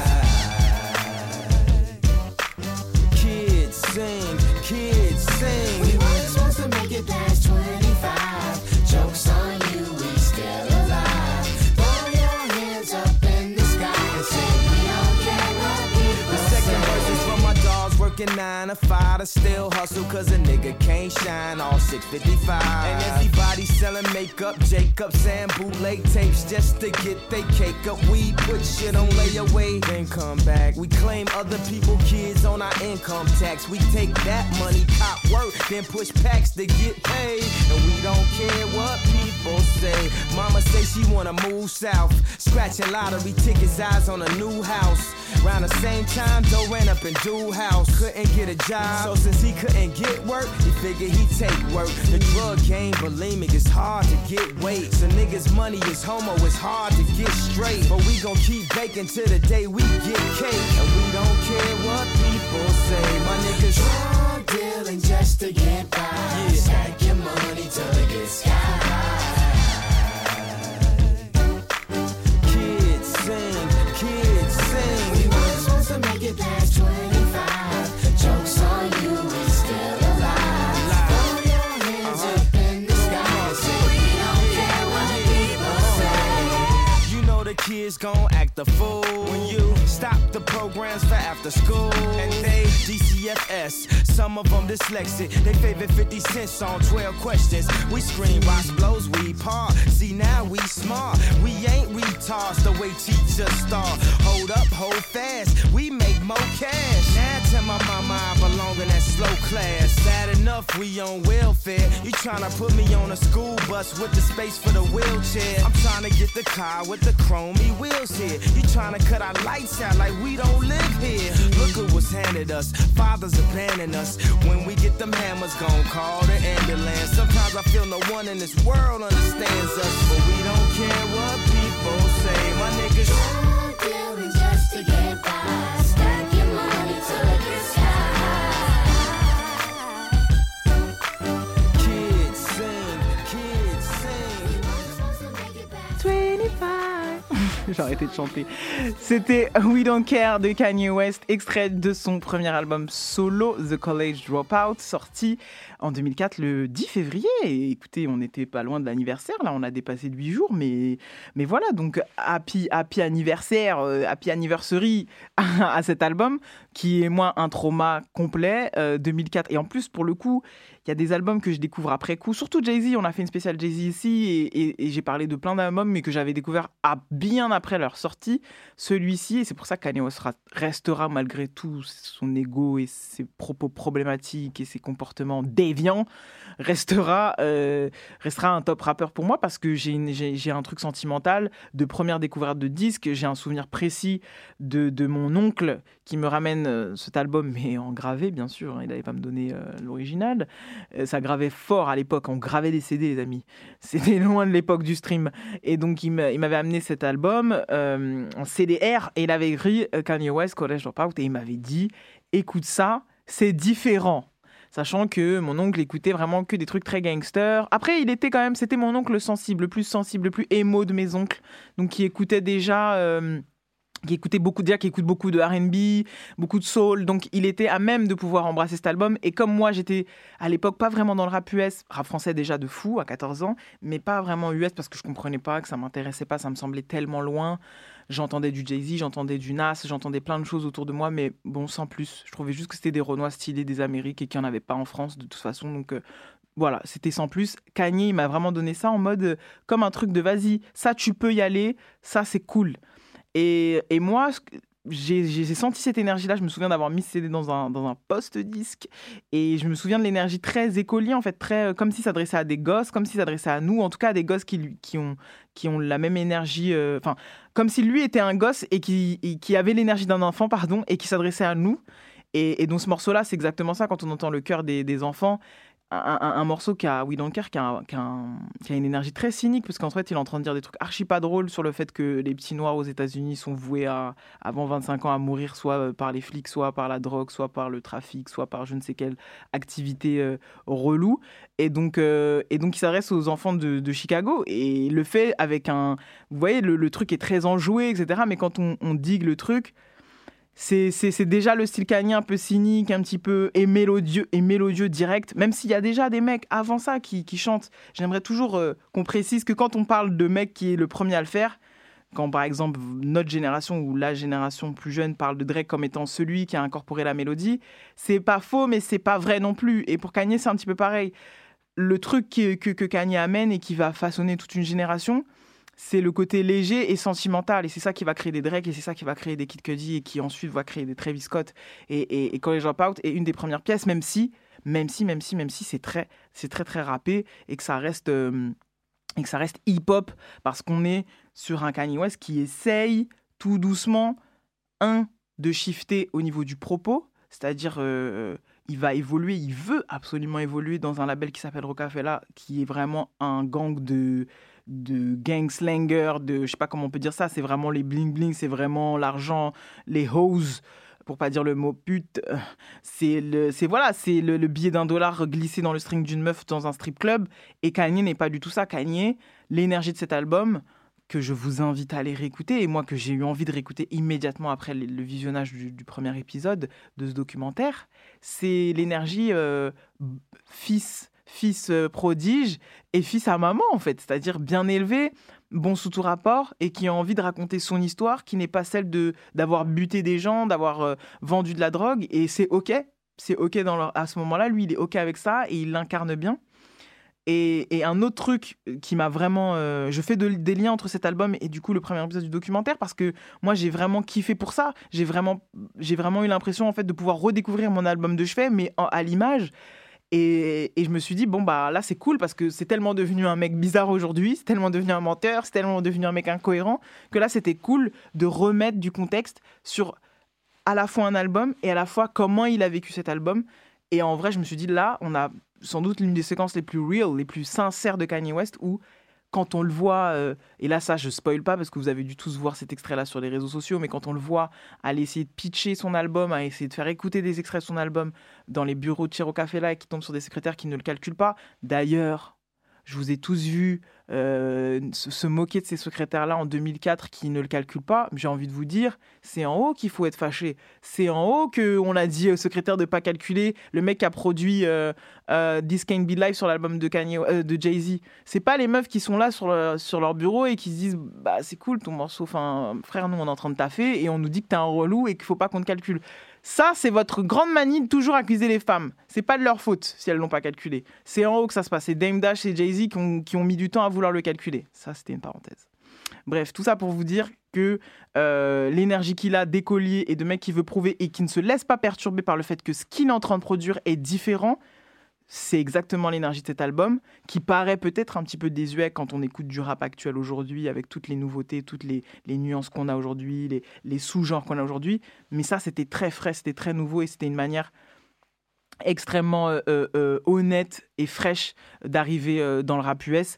Sing, kids sing. We weren't to make it past nine to five to still hustle cause a nigga can't shine all 655. And everybody selling makeup, Jacobs and bootleg tapes just to get they cake up. We put shit on layaway, then come back. We claim other people kids on our income tax. We take that money, cop work, then push packs to get paid. And we don't care what people say. Mama say she wanna move south, scratching lottery tickets, eyes on a new house. Around the same time, Joe ran up in dude house, couldn't get a job. So since he couldn't get work, he figured he'd take work. The drug game, bulimic, it's hard to get weight. So niggas' money is homo, it's hard to get straight. But we gon' keep baking till the day we get cake. And we don't care what people say. My niggas drug dealing just to get by. Yeah. Stack your money till it gets sky high. Kids sing, kids sing. We weren't supposed to make it past 25. Kids gon' act a fool when you stop the programs for after school. And they DCFS, some of them dyslexic. They favorite 50 Cent on 12 questions. We scream, rocks, blows, we part. See, now we smart. We ain't retards the way teachers start. Hold up, hold fast. We make more cash. Now tell my mama I belong in that slow class. Sad enough, we on welfare. You tryna put me on a school bus with the space for the wheelchair. I'm tryna get the car with the chromey wheels here. You tryna cut our lights out like we don't live here. Look at what's handed us. Fathers abandon us. When we get them hammers, gon' call the ambulance. Sometimes I feel no one in this world understands us, but we don't care what J'ai arrêté de chanter. C'était We Don't Care de Kanye West, extrait de son premier album solo, The College Dropout, sorti en 2004 le 10 février. Et écoutez, on n'était pas loin de l'anniversaire, là on a dépassé de 8 jours, mais, mais voilà, donc happy, happy anniversaire, euh, happy anniversary à cet album, qui est moi un trauma complet, euh, 2004. Et en plus, pour le coup, il y a des albums que je découvre après coup, surtout Jay-Z, on a fait une spéciale Jay-Z ici, et, j'ai parlé de plein d'albums, mais que j'avais découvert bien après leur sortie, celui-ci, et c'est pour ça que Kanye West ra- restera malgré tout son ego et ses propos problématiques et ses comportements déviants, restera, euh, restera un top rappeur pour moi parce que j'ai un truc sentimental de première découverte de disque. J'ai un souvenir précis de, de mon oncle qui me ramène euh, cet album, mais en gravé, bien sûr. hein, il n'allait pas me donner euh, l'original. Euh, ça gravait fort à l'époque. On gravait des CD, les amis. C'était loin de l'époque du stream. Et donc, il m'a- il m'avait amené cet album en CDR et il avait écrit Kanye West, College Dropout, et il m'avait dit écoute ça, c'est différent. Sachant que mon oncle écoutait vraiment que des trucs très gangsters. Après, il était quand même, c'était mon oncle sensible, le plus sensible, le plus émo de mes oncles. Donc, qui écoutait déjà. euh, qui écoutait beaucoup écoute beaucoup de R&B, beaucoup de soul, donc il était à même de pouvoir embrasser cet album. Et comme moi, j'étais à l'époque pas vraiment dans le rap US, rap français déjà de fou à 14 ans, mais pas vraiment US parce que je comprenais pas, que ça m'intéressait pas, ça me semblait tellement loin. J'entendais du Jay-Z, j'entendais du Nas, j'entendais plein de choses autour de moi, mais bon, sans plus. Je trouvais juste que c'était des Renois stylés des Amériques et qu'il n'y en avait pas en France de toute façon, donc. euh, voilà, c'était sans plus. Kanye, il m'a vraiment donné ça en mode euh, comme un truc de vas-y, ça tu peux y aller, ça c'est cool. Et, et moi, j'ai senti cette énergie-là. Je me souviens d'avoir mis ce CD dans un, dans un post-disque. Et je me souviens de l'énergie très écolier, en fait, très, euh, comme s'il s'adressait à des gosses, comme s'il s'adressait à nous, en tout cas à des gosses qui, qui, ont, qui ont la même énergie. Enfin, comme si lui était un gosse et qui, qui avait l'énergie d'un enfant, pardon, et qui s'adressait à nous. Et, et ce morceau-là, c'est exactement ça quand on entend le cœur des, des enfants. Un, un- morceau qui a, Care, qui a, une énergie très cynique, parce qu'en fait, il est en train de dire des trucs archi pas drôles sur le fait que les petits noirs aux États-Unis sont voués à, avant 25 ans à mourir, soit euh, par les flics, soit par la drogue, soit par le trafic, soit par je ne sais quelle activité euh, relou. Et donc, euh, et donc il s'adresse aux enfants de, Chicago. Et le fait avec un. Vous voyez, le, le truc est très enjoué, etc. Mais quand on, on digue le truc, c'est déjà le style Kanye un peu cynique, un petit peu et mélodieux, et mélodieux direct, même s'il y a déjà des mecs avant ça qui, chantent. J'aimerais toujours euh, qu'on précise que quand on parle de mec qui est le premier à le faire, quand par exemple notre génération ou la génération plus jeune parle de Drake comme étant celui qui a incorporé la mélodie, c'est pas faux, mais c'est pas vrai non plus. Et pour Kanye, c'est un petit peu pareil. Le truc qui- que, que Kanye amène et qui va façonner toute une génération, c'est le côté léger et sentimental. Et c'est ça qui va créer des Drake et c'est ça qui va créer des Kid Cudi et qui ensuite va créer des Travis Scott et, et, et College Dropout est une des premières pièces, même si, même si, même si, même si c'est très, c'est très, très rappé et que ça reste, euh, et que ça reste hip-hop parce qu'on est sur un Kanye West qui essaye tout doucement, un, de shifter au niveau du propos, c'est-à-dire euh, il va évoluer, il veut absolument évoluer dans un label qui s'appelle Rocafella, qui est vraiment un gang de de gang slanger, de je sais pas comment on peut dire ça, c'est vraiment les bling bling, c'est vraiment l'argent, les hoes, pour pas dire le mot pute, c'est le, c'est voilà, c'est le, le billet d'un dollar glissé dans le string d'une meuf dans un strip club. Et Kanye n'est pas du tout ça. Kanye, l'énergie de cet album que je vous invite à aller réécouter et moi que j'ai eu envie de réécouter immédiatement après le, visionnage du, du premier épisode de ce documentaire, c'est l'énergie euh, fils fils euh, prodige et fils à maman en fait, c'est-à-dire bien élevé, bon sous tout rapport et qui a envie de raconter son histoire, qui n'est pas celle de d'avoir buté des gens, d'avoir euh, vendu de la drogue et c'est ok, c'est ok à ce moment-là, lui il est ok avec ça et il l'incarne bien. Et, un autre truc qui m'a vraiment, euh, je fais de- des liens entre cet album et du coup le premier épisode du documentaire parce que moi j'ai vraiment kiffé pour ça. J'ai vraiment, vraiment eu l'impression en fait de pouvoir redécouvrir mon album de chevet, mais en- à l'image. Et, je me suis dit, bon, bah là, c'est cool parce que c'est tellement devenu un mec bizarre aujourd'hui, c'est tellement devenu un menteur, c'est tellement devenu un mec incohérent, que là, c'était cool de remettre du contexte sur à la fois un album et à la fois comment il a vécu cet album. Et en vrai, je me suis dit, là, on a sans doute l'une des séquences les plus real, les plus sincères de Kanye West où quand on le voit, euh, et là ça je spoil pas parce que vous avez dû tous voir cet extrait là sur les réseaux sociaux, mais quand on le voit aller essayer de pitcher son album, à essayer de faire écouter des extraits de son album dans les bureaux de Chiro Café là et qui tombe sur des secrétaires qui ne le calculent pas. D'ailleurs, je vous ai tous vu euh, se, moquer de ces secrétaires-là en 2004 qui ne le calculent pas. J'ai envie de vous dire, c'est en haut qu'il faut être fâché. C'est en haut qu'on a dit au secrétaire de pas calculer le mec qui a produit euh, euh, This Can't Be Live sur l'album de, Kanye- de Jay-Z. C'est pas les meufs qui sont là sur, sur leur bureau et qui se disent bah c'est cool ton morceau, enfin frère nous on est en train de taffer et on nous dit que t'es un relou et qu'il faut pas qu'on te calcule. Ça, c'est votre grande manie de toujours accuser les femmes. C'est pas de leur faute si elles l'ont pas calculé. C'est en haut que ça se passe. C'est Dame Dash et Jay-Z qui ont, qui ont mis du temps à vouloir le calculer. Ça, c'était une parenthèse. Bref, tout ça pour vous dire que euh, l'énergie qu'il a d'écolier et de mec qui veut prouver et qui ne se laisse pas perturber par le fait que ce qu'il est en train de produire est différent, c'est exactement l'énergie de cet album, qui paraît peut-être un petit peu désuet quand on écoute du rap actuel aujourd'hui, avec toutes les nouveautés, toutes les, nuances qu'on a aujourd'hui, les, sous-genres qu'on a aujourd'hui. Mais ça, c'était très frais, c'était très nouveau et c'était une manière extrêmement euh, euh, euh, honnête et fraîche d'arriver dans le rap US.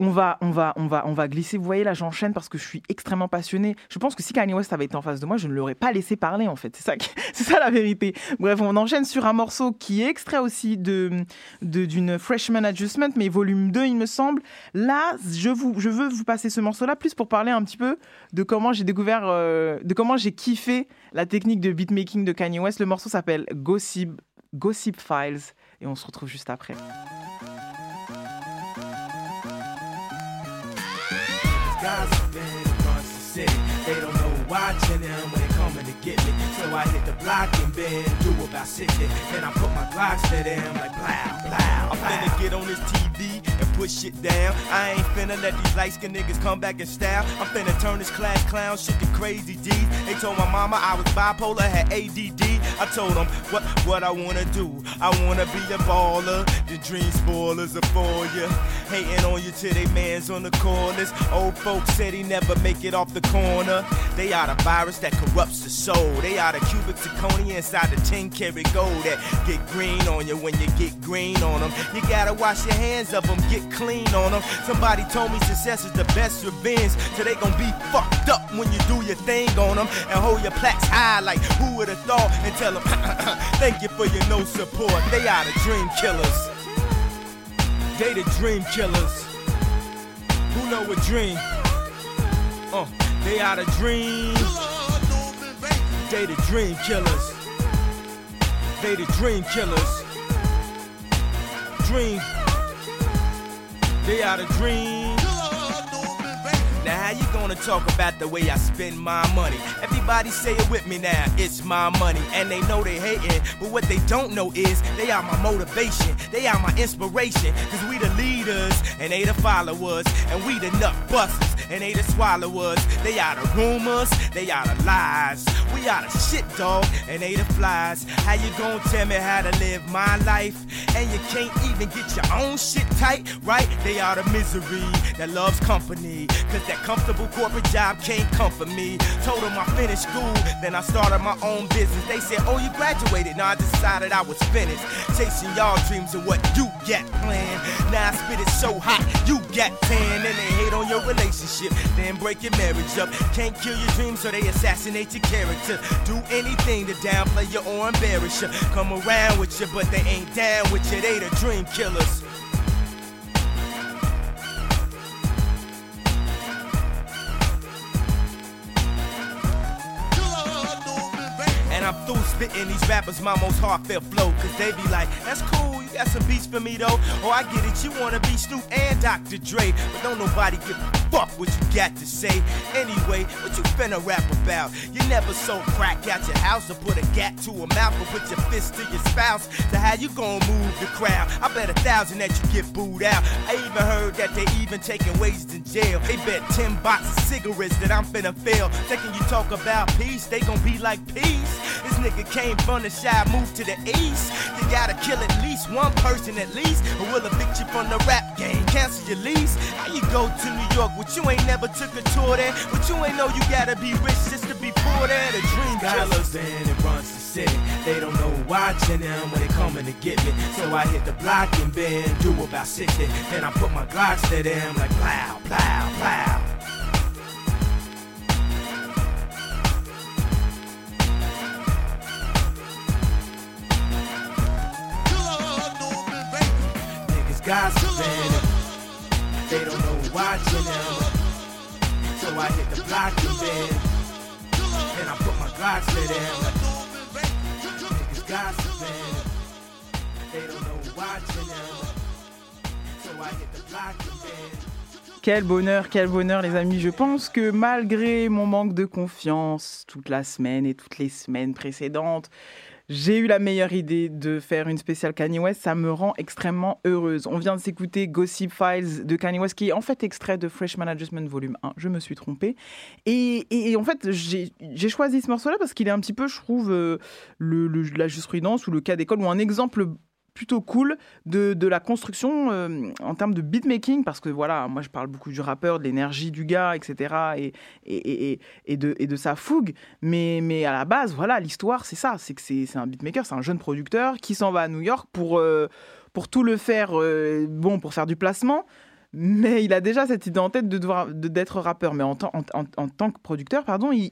On va, on, va, on, va, on va glisser. Vous voyez, là, j'enchaîne parce que je suis extrêmement passionné. Je pense que si Kanye West avait été en face de moi, je ne l'aurais pas laissé parler, en fait. C'est ça, c'est ça la vérité. Bref, on enchaîne sur un morceau qui est extrait aussi de, de- d'une Freshman Adjustment, mais volume 2, il me semble. Là, je, vous, je veux vous passer ce morceau-là, plus pour parler un petit peu de comment j'ai découvert, euh, de comment j'ai kiffé la technique de beatmaking de Kanye West. Le morceau s'appelle Gossip, Gossip Files, et on se retrouve juste après. Gossiping across the city. They don't know watching them when they coming to get me. So I hit the block and bend, do about 60. And I put my Glocks to them like plow, plow. I'm finna get on this TV and put shit down. I ain't finna let these light skinned niggas come back in style. I'm finna turn this class clown shit to crazy D. They told my mama I was bipolar, had ADD. I told them what what I wanna do. I wanna be a baller. The dream spoilers are for you. Hating on you till they mans on the corners. Old folks said he never make it off the corner. They are the virus that corrupts the soul. They are the cubic zirconia inside the 10 karat gold that get green on you when you get green on them. You gotta wash your hands of them, get clean on them. Somebody told me success is the best revenge. So they gon' be fucked up when you do your thing on them and hold your plaques high like who would have thought and tell them thank you for your no support. They are the dream killers. They the dream killers. Who know a dream? Uh, they are the dream. They the dream killers. They the dream killers. Dream. They are the dream. Now how you gonna talk about the way I spend my money? Everybody say it with me now, it's my money. And they know they hating, but what they don't know is they are my motivation, they are my inspiration. Cause we the leaders and they the followers, and we the nut busters and they the swallowers. They are the rumors, they are the lies. We are the shit dog and they the flies. How you gonna tell me how to live my life? And you can't even get your own shit tight, right? They are the misery that loves company. Cause that comfortable corporate job can't comfort me. Told them I finished school, then I started my own business. They said, Oh, you graduated. No, I decided I was finished. Chasing y'all dreams of what you got planned. Now I spit it so hot, you got tan. And they hate on your relationship, then break your marriage up. Can't kill your dreams, so they assassinate your character. Do anything to downplay you or embarrass you. Come around with you, but they ain't down with you. They the dream killers. Spitting these rappers my most heartfelt flow. Cause they be like, that's cool, you got some beats for me though. Oh, I get it, you wanna be Snoop and Dr. Dre. But don't nobody give a fuck what you got to say. Anyway, what you finna rap about? You never sold crack at your house or put a gat to a mouth or put your fist to your spouse. So how you gonna move the crowd? I bet a thousand that you get booed out. I even heard that they even taking wages in jail. They bet 10 boxes of cigarettes that I'm finna fail. Thinking you talk about peace, they gon' be like peace. This nigga came from the shy, moved to the east. You gotta kill at least one person at least, or we'll evict you from the rap game. Cancel your lease. How you go to New York, but you ain't never took a tour there? But you ain't know you gotta be rich just to be poor there. The dream killers. Gossiping and runs the city. They don't know watching them when they coming to get me. So I hit the block and bend, do about 60. Then I put my Glocks to them like plow, plow, plow. Quel bonheur, quel bonheur les amis. Je pense que malgré mon manque de confiance toute la semaine et toutes les semaines précédentes, J'ai eu la meilleure idée de faire une spéciale Kanye West, ça me rend extrêmement heureuse. On vient de s'écouter Gossip Files de Kanye West, qui est en fait extrait de Freshman Adjustment Volume 1, je me suis trompée. Et, en fait, j'ai choisi ce morceau-là parce qu'il est un petit peu, je trouve, euh, le, le- la ou le cas d'école, ou un exemple plutôt cool de, de la construction euh, en termes de beatmaking parce que voilà moi je parle beaucoup du rappeur de l'énergie du gars etc et, et, et, de, et de sa fougue. Mais, mais à la base voilà l'histoire c'est ça c'est que c'est un beatmaker c'est un jeune producteur qui s'en va à New York pour, euh, pour tout le faire euh, bon pour faire du placement. Mais il a déjà cette idée en tête de d'être rappeur. Mais en, tant- en, tant que producteur pardon il,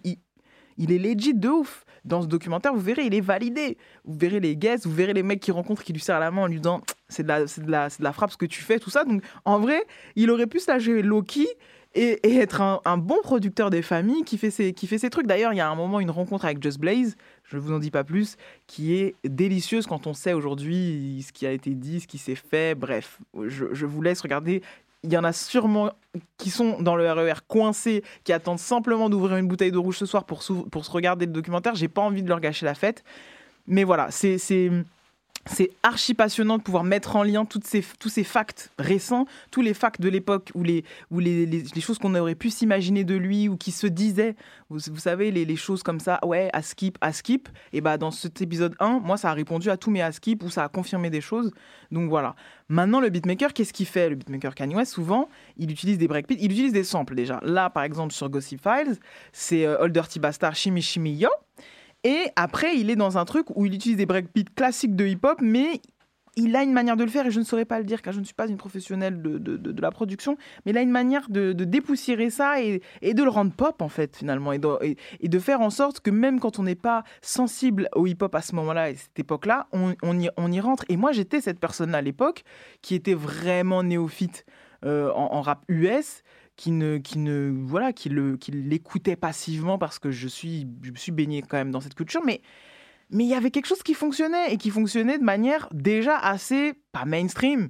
il est legit de ouf. Dans ce documentaire, vous verrez, il est validé. Vous verrez les guests, vous verrez les mecs qui rencontrent, qui lui serrent la main en lui disant c'est de la, de la, de la frappe ce que tu fais, tout ça. Donc en vrai, il aurait pu se jouer low-key et, être un, bon producteur des familles qui fait ses, qui fait ses trucs. D'ailleurs, il y a un moment une rencontre avec Just Blaze, je ne vous en dis pas plus, qui est délicieuse quand on sait aujourd'hui ce qui a été dit, ce qui s'est fait. Bref, je vous laisse regarder. Il y en a sûrement qui sont dans le RER coincés, qui attendent simplement d'ouvrir une bouteille de rouge ce soir pour, pour se regarder le documentaire. J'ai pas envie de leur gâcher la fête. Mais voilà, c'est. C'est archi passionnant de pouvoir mettre en lien ces, tous ces facts récents, tous les facts de l'époque ou les, les, les, choses qu'on aurait pu s'imaginer de lui ou qui se disaient. Vous, savez, les, les choses comme ça, ouais, à skip, à skip. Et bah dans cet épisode 1, moi, ça a répondu à tous mes à skip ou ça a confirmé des choses. Donc voilà. Maintenant, le beatmaker, qu'est-ce qu'il fait? Le beatmaker Kanye souvent, il utilise des breakbeats, il utilise des samples déjà. Là, par exemple, sur Gossip Files, c'est euh, Old Dirty Bastard, Shimmy Shimmy Yo. Et après, il est dans un truc où il utilise des breakbeats classiques de hip-hop, mais il a une manière de le faire, et je ne saurais pas le dire car je ne suis pas une professionnelle de, de- la production, mais il a une manière de, dépoussiérer ça et, de le rendre pop, en fait, finalement, et de, faire en sorte que même quand on n'est pas sensible au hip-hop à ce moment-là et cette époque-là, on, y, on y rentre. Et moi, j'étais cette personne-là à l'époque qui était vraiment néophyte euh, en rap US qui ne qui ne voilà qui le qui l'écoutait passivement parce que je suis je me suis baigné quand même dans cette culture mais mais il y avait quelque chose qui fonctionnait et qui fonctionnait de manière déjà assez pas mainstream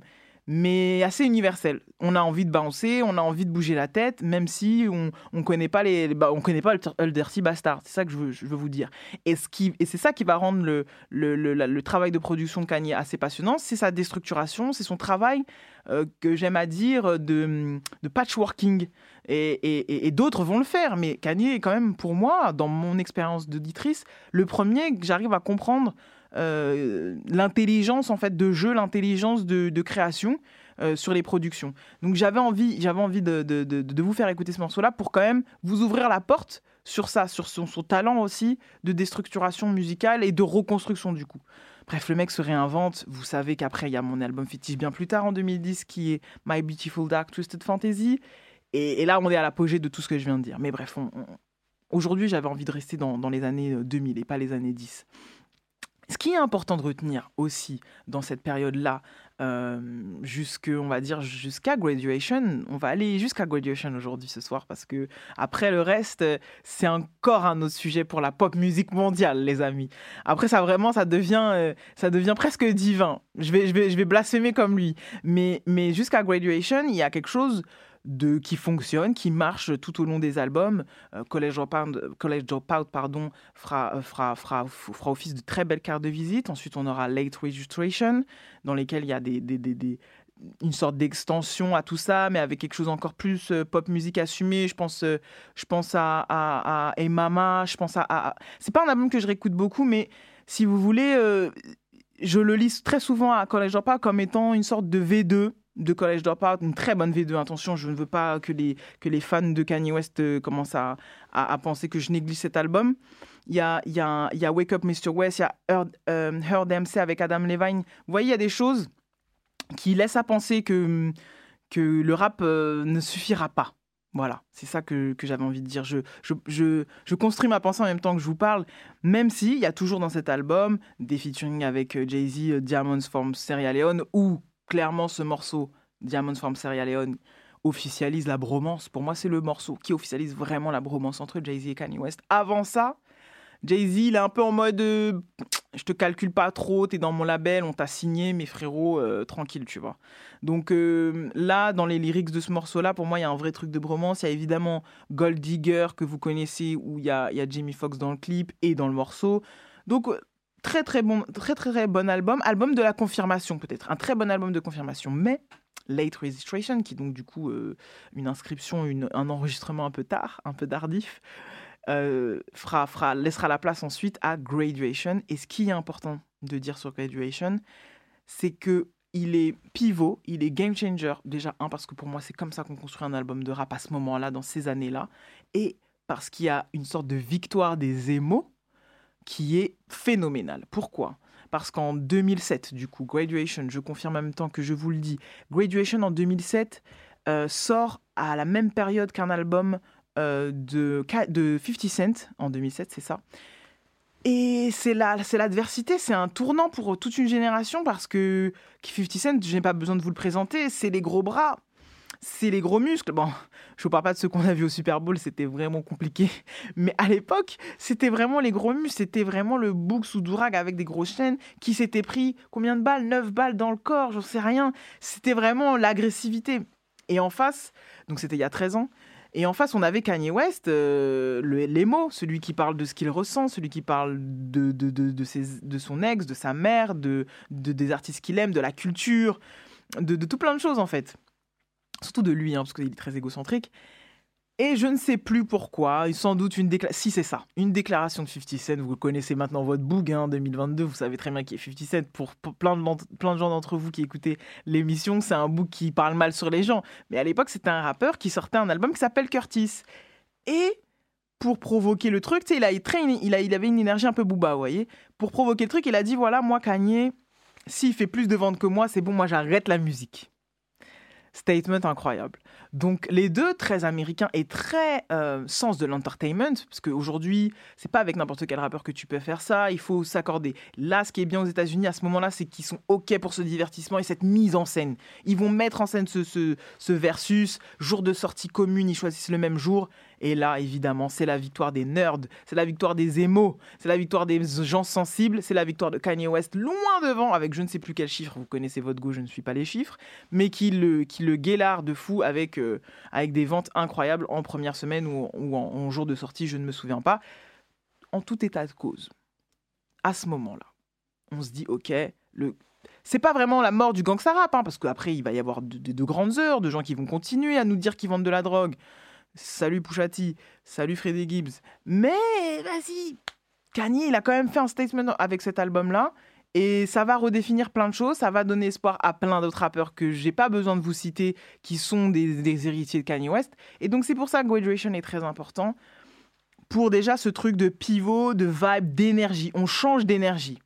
mais assez universelle. On a envie de bouncer, on a envie de bouger la tête, même si on on connaît pas les bah, on connaît pas le, Dirty Bastard. C'est ça que je veux, vous dire. Et ce qui et c'est ça qui va rendre le le, le, le travail de production de Kanye assez passionnant, c'est sa déstructuration, c'est son travail euh, que j'aime à dire de, patchworking. Et, d'autres vont le faire, mais Kanye est quand même, pour moi, dans mon expérience d'auditrice, le premier que j'arrive à comprendre euh, l'intelligence en fait de jeu, l'intelligence de création euh, sur les productions. Donc j'avais envie, j'avais envie de, de- de- vous faire écouter ce morceau-là pour quand même vous ouvrir la porte sur ça, sur son, son talent aussi de déstructuration musicale et de reconstruction du coup. Bref, le mec se réinvente. Vous savez qu'après, il y a mon album fétiche bien plus tard en 2010 qui est My Beautiful Dark Twisted Fantasy. Et, là, on est à l'apogée de tout ce que je viens de dire. Mais bref, aujourd'hui, j'avais envie de rester dans, dans les années euh, 2000 et pas les années 10. Ce qui est important de retenir aussi dans cette période-là, euh, jusque, on va dire jusqu'à graduation, on va aller jusqu'à graduation aujourd'hui ce soir parce que après le reste, c'est encore un autre sujet pour la pop musique mondiale, les amis. Après ça vraiment, ça devient, euh, ça devient presque divin. Je vais, je vais, je vais blasphémer comme lui, mais, mais jusqu'à graduation, il y a quelque chose de, qui fonctionne, qui marche tout au long des albums. Euh, College Dropout, College pardon, fera, euh, fera, fera, fera office de très belle carte de visite. Ensuite, on aura Late Registration, dans lesquels il y a des, des, des, une sorte d'extension à tout ça, mais avec quelque chose encore plus euh, pop musique assumée. Je pense, je pense à, à, à Hey Mama, je pense à... C'est pas un album que je réécoute beaucoup, mais si vous voulez, je le lis très souvent à College Dropout comme étant une sorte de V2 de College Dropout, une très bonne V2. Attention, je ne veux pas que les, que les fans de Kanye West euh, commencent à, à, penser que je néglige cet album. Il y a, y y a Wake Up Mr. West, il y a Heard, euh, Heard MC avec Adam Levine. Vous voyez, il y a des choses qui laissent à penser que, que le rap euh, ne suffira pas. Voilà, c'est ça que, que j'avais envie de dire. Je, je, je, je construis ma pensée en même temps que je vous parle, même s'il y a toujours dans cet album des featuring avec Jay-Z, Diamonds from Sierra Leone, où clairement ce morceau, Diamonds from Sierra Leone, officialise la bromance. Pour moi, c'est le morceau qui officialise vraiment la bromance entre Jay-Z et Kanye West. Avant ça, Jay-Z, il est un peu en mode euh, je te calcule pas trop, t'es dans mon label, on t'a signé, mes frérots, euh, tranquille, tu vois. Donc euh, là, dans les lyrics de ce morceau-là, pour moi, il y a un vrai truc de bromance. Il y a évidemment Gold Digger que vous connaissez, où il y a, y a Jamie Foxx dans le clip et dans le morceau. Donc très très bon, très très bon album, album de la confirmation peut-être, un très bon album de confirmation, mais late registration, qui est donc du coup euh, une inscription, un enregistrement un peu tard, un peu tardif, euh, fera, fera, laissera la place ensuite à graduation. Et ce qui est important de dire sur graduation, c'est que il est pivot, il est game changer. Déjà, un, parce que pour moi, c'est comme ça qu'on construit un album de rap à ce moment-là, dans ces années-là. Et parce qu'il y a une sorte de victoire des émos qui est phénoménale. Pourquoi? Parce qu'en 2007, du coup, Graduation, je confirme en même temps que je vous le dis, Graduation en 2007 euh, sort à la même période qu'un album euh, de 50 Cent, en 2007, c'est ça? Et c'est la- c'est l'adversité, c'est un tournant pour toute une génération parce que 50 Cent, je n'ai pas besoin de vous le présenter, c'est les gros bras, c'est les gros muscles. Bon, je vous parle pas de ce qu'on a vu au Super Bowl, c'était vraiment compliqué. Mais à l'époque, c'était vraiment les gros muscles, c'était vraiment le bouc sous Dourag avec des grosses chaînes qui s'était pris combien de balles? 9 balles dans le corps, j'en sais rien. C'était vraiment l'agressivité. Et en face, donc c'était il y a 13 ans, et en face, on avait Kanye West, euh, le- l'emo, celui qui parle de ce qu'il ressent, celui qui parle de, de, de, de son ex, de sa mère, de, de- des artistes qu'il aime, de la culture, de tout plein de choses en fait. Surtout de lui, hein, parce qu'il est très égocentrique. Et je ne sais plus pourquoi, sans doute une déclaration. Si c'est ça, une déclaration de 50 Cent. Vous connaissez maintenant votre boug hein, 2022, vous savez très bien qui est 50 Cent. Pour, plein, de, plein de gens d'entre vous qui écoutez l'émission, c'est un boug qui parle mal sur les gens. Mais à l'époque, c'était un rappeur qui sortait un album qui s'appelle Curtis. Et pour provoquer le truc, il, a, il, a, il avait une énergie un peu booba, vous voyez. Pour provoquer le truc, il a dit voilà, moi, Kanye, s'il fait plus de ventes que moi, c'est bon, moi, j'arrête la musique. Statement incroyable. Donc les deux très américains et très euh, sens de l'entertainment, parce qu'aujourd'hui c'est pas avec n'importe quel rappeur que tu peux faire ça. Il faut s'accorder. Là, ce qui est bien aux États-Unis à ce moment-là, c'est qu'ils sont ok pour ce divertissement et cette mise en scène. Ils vont mettre en scène ce, ce, ce versus jour de sortie commune. Ils choisissent le même jour. Et là, évidemment, c'est la victoire des nerds, c'est la victoire des émos, c'est la victoire des gens sensibles, c'est la victoire de Kanye West loin devant avec je ne sais plus quel chiffre. Vous connaissez votre goût, je ne suis pas les chiffres, mais qui le qui le de fou avec euh, avec des ventes incroyables en première semaine ou, en, jour de sortie, je ne me souviens pas. En tout état de cause, à ce moment-là, on se dit ok, le c'est pas vraiment la mort du gangsta rap, hein, parce qu'après il va y avoir de- de grandes heures de gens qui vont continuer à nous dire qu'ils vendent de la drogue. Salut Pouchati, salut Freddy Gibbs. Mais vas-y, Kanye, il a quand même fait un statement avec cet album-là. Et ça va redéfinir plein de choses, ça va donner espoir à plein d'autres rappeurs que j'ai pas besoin de vous citer, qui sont des, héritiers de Kanye West. Et donc c'est pour ça que Graduation est très important. Pour déjà ce truc de pivot, de vibe, d'énergie. On change d'énergie.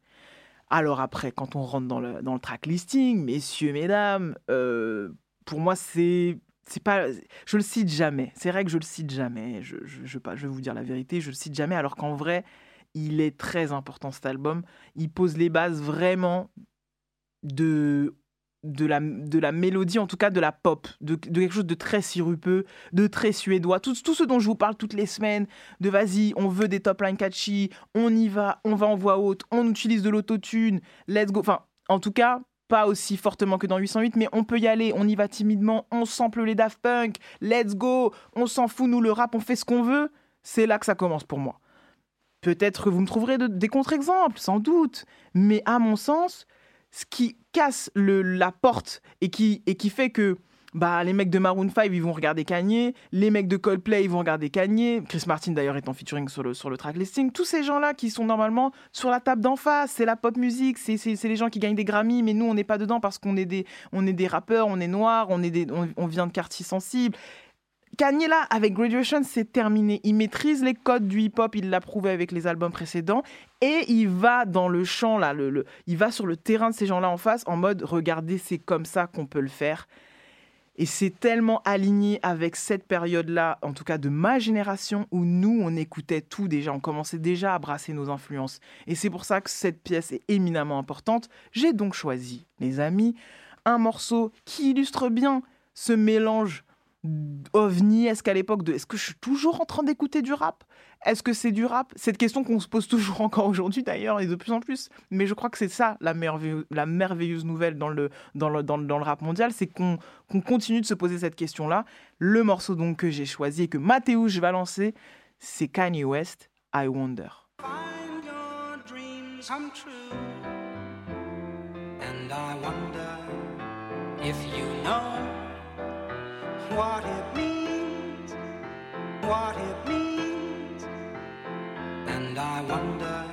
Alors après, quand on rentre dans le, dans le track listing, messieurs, mesdames, euh, pour moi, c'est. C'est pas, je le cite jamais. C'est vrai que je le cite jamais. Je, je, je, vais vous dire la vérité, je le cite jamais. Alors qu'en vrai, il est très important cet album. Il pose les bases vraiment de de la, de la mélodie, en tout cas de la pop, de, quelque chose de très sirupeux, de très suédois. Tout, tout ce dont je vous parle toutes les semaines, de vas-y, on veut des top lines catchy, on y va, on va en voix haute, on utilise de l'autotune, let's go. Enfin, en tout cas, pas aussi fortement que dans 808, mais on peut y aller, on y va timidement, on sample les Daft Punk, let's go, on s'en fout, nous le rap, on fait ce qu'on veut. C'est là que ça commence pour moi. Peut-être que vous me trouverez de- des contre-exemples, sans doute, mais à mon sens, ce qui casse la porte et et qui fait que bah, les mecs de Maroon 5 ils vont regarder Kanye, les mecs de Coldplay ils vont regarder Kanye, Chris Martin d'ailleurs est en featuring sur le, sur le track listing, tous ces gens-là qui sont normalement sur la table d'en face, c'est la pop musique, c'est, les gens qui gagnent des Grammys, mais nous on n'est pas dedans parce qu'on est des, est des rappeurs, on est noirs, on, est des, on, on vient de quartiers sensibles. Kanye là, avec Graduation, c'est terminé. Il maîtrise les codes du hip-hop, il l'a prouvé avec les albums précédents, et il va dans le champ là, le, le- il va sur le terrain de ces gens-là en face, en mode regardez, c'est comme ça qu'on peut le faire. Et c'est tellement aligné avec cette période-là, en tout cas de ma génération, où nous, on écoutait tout déjà, on commençait déjà à brasser nos influences. Et c'est pour ça que cette pièce est éminemment importante. J'ai donc choisi, les amis, un morceau qui illustre bien ce mélange ovni Est-ce qu'à l'époque de. Est-ce que je suis toujours en train d'écouter du rap? Est-ce que c'est du rap? Cette question qu'on se pose toujours encore aujourd'hui d'ailleurs, et de plus en plus. Mais je crois que c'est ça la merveilleuse, nouvelle dans le, dans le, dans le, rap mondial, c'est qu'on qu'on continue de se poser cette question-là. Le morceau donc que j'ai choisi et que Mathéus va lancer, c'est Kanye West, I Wonder. Find your dream dreams true. And I wonder if you know what it means, what it means. And I wonder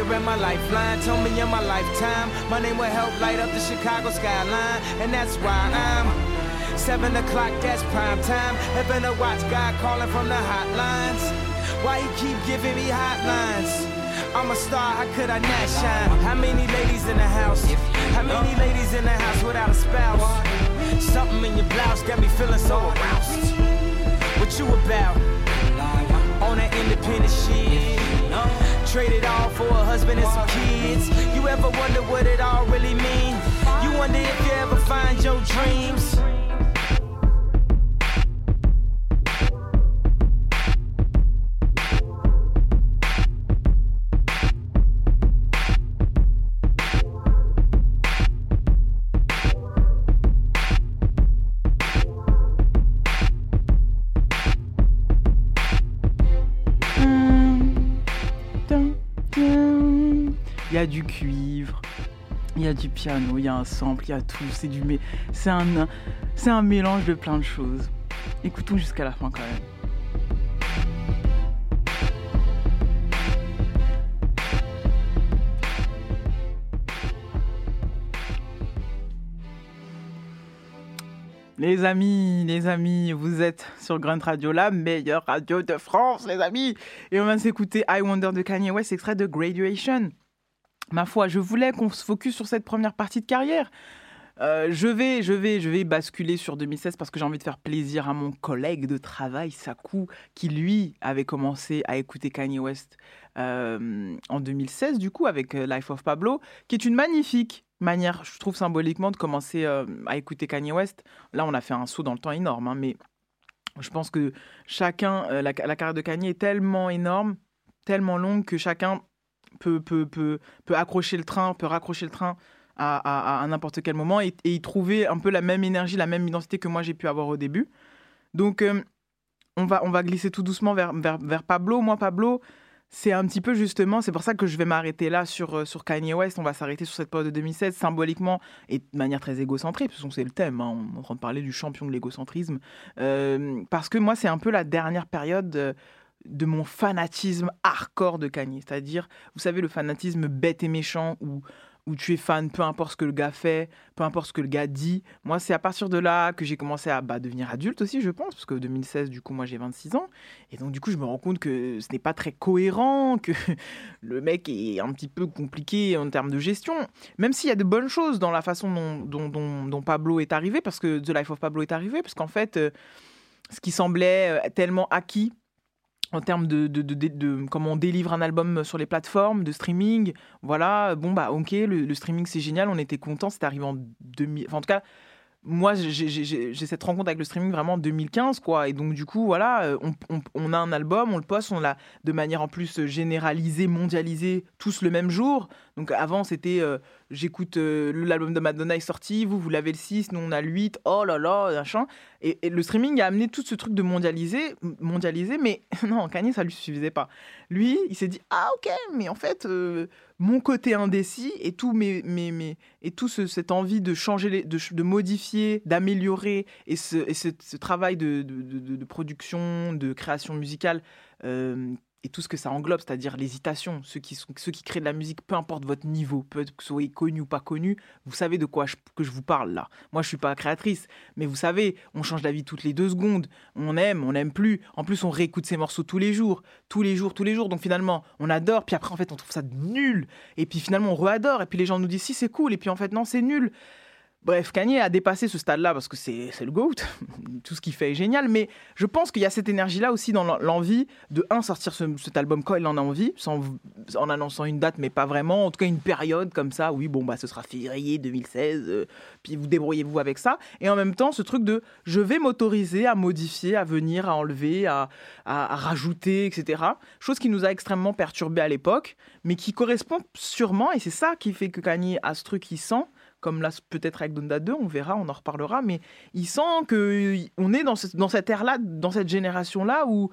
Psychic my lifeline, told me in my lifetime my name will help light up the Chicago skyline, and that's why I'm seven o'clock. That's prime time. Heaven to watch God calling from the hotlines. Why he keep giving me hotlines? I'm a star, how could I not shine? How many ladies in the house? How many ladies in the house without a spouse? Something in your blouse got me feeling so aroused. What you about? On that independent shit. Trade it all for a husband and some kids. You ever wonder what it all really mean? You wonder if you ever find your dreams. Cuivre, il y a du piano, il y a un sample, il y a tout. C'est du mé- c'est un, mélange de plein de choses. Écoutons jusqu'à la fin quand même. Les amis, les amis, vous êtes sur Grunt Radio, la meilleure radio de France, les amis. Et on de s'écouter I Wonder de Kanye West, extrait de Graduation. Ma foi, je voulais qu'on se focus sur cette première partie de carrière. Euh, je vais, je vais, je vais basculer sur 2016 parce que j'ai envie de faire plaisir à mon collègue de travail, Saku, qui lui avait commencé à écouter Kanye West euh, en 2016, du coup, avec euh, Life of Pablo, qui est une magnifique manière, je trouve symboliquement, de commencer à écouter Kanye West. Là, on a fait un saut dans le temps énorme, hein, mais je pense que chacun, la, la carrière de Kanye est tellement énorme, tellement longue que chacun peut, peut, peut, peut accrocher le train, peut raccrocher le train à, à- n'importe quel moment et, et y trouver un peu la même énergie, la même identité que moi j'ai pu avoir au début. Donc, euh, on, va, on va glisser tout doucement vers, vers, vers Pablo. Moi, Pablo, c'est un petit peu justement, c'est pour ça que je vais m'arrêter là sur, euh, sur Kanye West. On va s'arrêter sur cette période de 2016 symboliquement et de manière très égocentrique, parce que c'est le thème. hein, on est en train de parler du champion de l'égocentrisme. Euh, parce que moi, c'est un peu la dernière période de mon fanatisme hardcore de Kanye. C'est-à-dire, vous savez, le fanatisme bête et méchant où, où tu es fan, peu importe ce que le gars fait, peu importe ce que le gars dit. Moi, c'est à partir de là que j'ai commencé à bah, devenir adulte aussi, je pense, parce que 2016, du coup, moi, j'ai 26 ans. Et donc, du coup, je me rends compte que ce n'est pas très cohérent, que le mec est un petit peu compliqué en termes de gestion. Même s'il y a de bonnes choses dans la façon dont, dont, dont- Pablo est arrivé, parce que The Life of Pablo est arrivé, parce qu'en fait, euh, ce qui semblait euh, tellement acquis en termes de, comment on délivre un album sur les plateformes de streaming. Voilà, bon, bah, ok, le, le streaming c'est génial, on était content, c'est arrivé en 2000. Enfin, en tout cas, moi j'ai- cette rencontre avec le streaming vraiment en 2015, quoi. Et donc, du coup, voilà, euh, on, a un album, on le poste, on l'a de manière en plus généralisée, mondialisée, tous le même jour. Donc, avant, c'était euh, j'écoute euh, l'album de Madonna est sorti, vous, vous l'avez le 6, nous on a le 8, oh là là, machin. Et, et le streaming a amené tout ce truc de mondialiser mais non, Kanye, ça lui suffisait pas. Lui, il s'est dit, ah ok, mais en fait, euh, mon côté indécis et tout, mes, mes, et tout ce- cette envie de changer, de, de modifier, d'améliorer, et ce, travail de production, de création musicale, euh, et tout ce que ça englobe, c'est-à-dire l'hésitation, ceux qui, ceux qui créent de la musique, peu importe votre niveau, peu que vous soyez connu ou pas connu, vous savez de quoi je- que je vous parle là. Moi, je suis pas créatrice, mais vous savez, on change d'avis toutes les deux secondes, on aime, on n'aime plus. En plus, on réécoute ces morceaux tous les jours, tous les jours, tous les jours. Donc finalement, on adore, puis après, en fait, on trouve ça nul. Et puis finalement, on re-adore, et puis les gens nous disent si c'est cool, et puis en fait, non, c'est nul. Bref, Kanye a dépassé ce stade-là parce que c'est le GOAT. Tout ce qu'il fait est génial. Mais je pense qu'il y a cette énergie-là aussi dans l'en- l'envie de, un, sortir ce- cet album quand il en a envie, sans, en annonçant une date, mais pas vraiment. En tout cas, une période comme ça. Oui, bon, bah, ce sera février 2016. euh, puis vous débrouillez-vous avec ça. Et en même temps, ce truc de je vais m'autoriser à modifier, à venir, à enlever, à, à- à rajouter, etc. Chose qui nous a extrêmement perturbés à l'époque, mais qui correspond sûrement, et c'est ça qui fait que Kanye a ce truc qu'il sent comme là peut-être avec Donda 2, on verra, on en reparlera, mais il sent que on est dans, ce- dans cette ère-là, dans cette génération-là, où,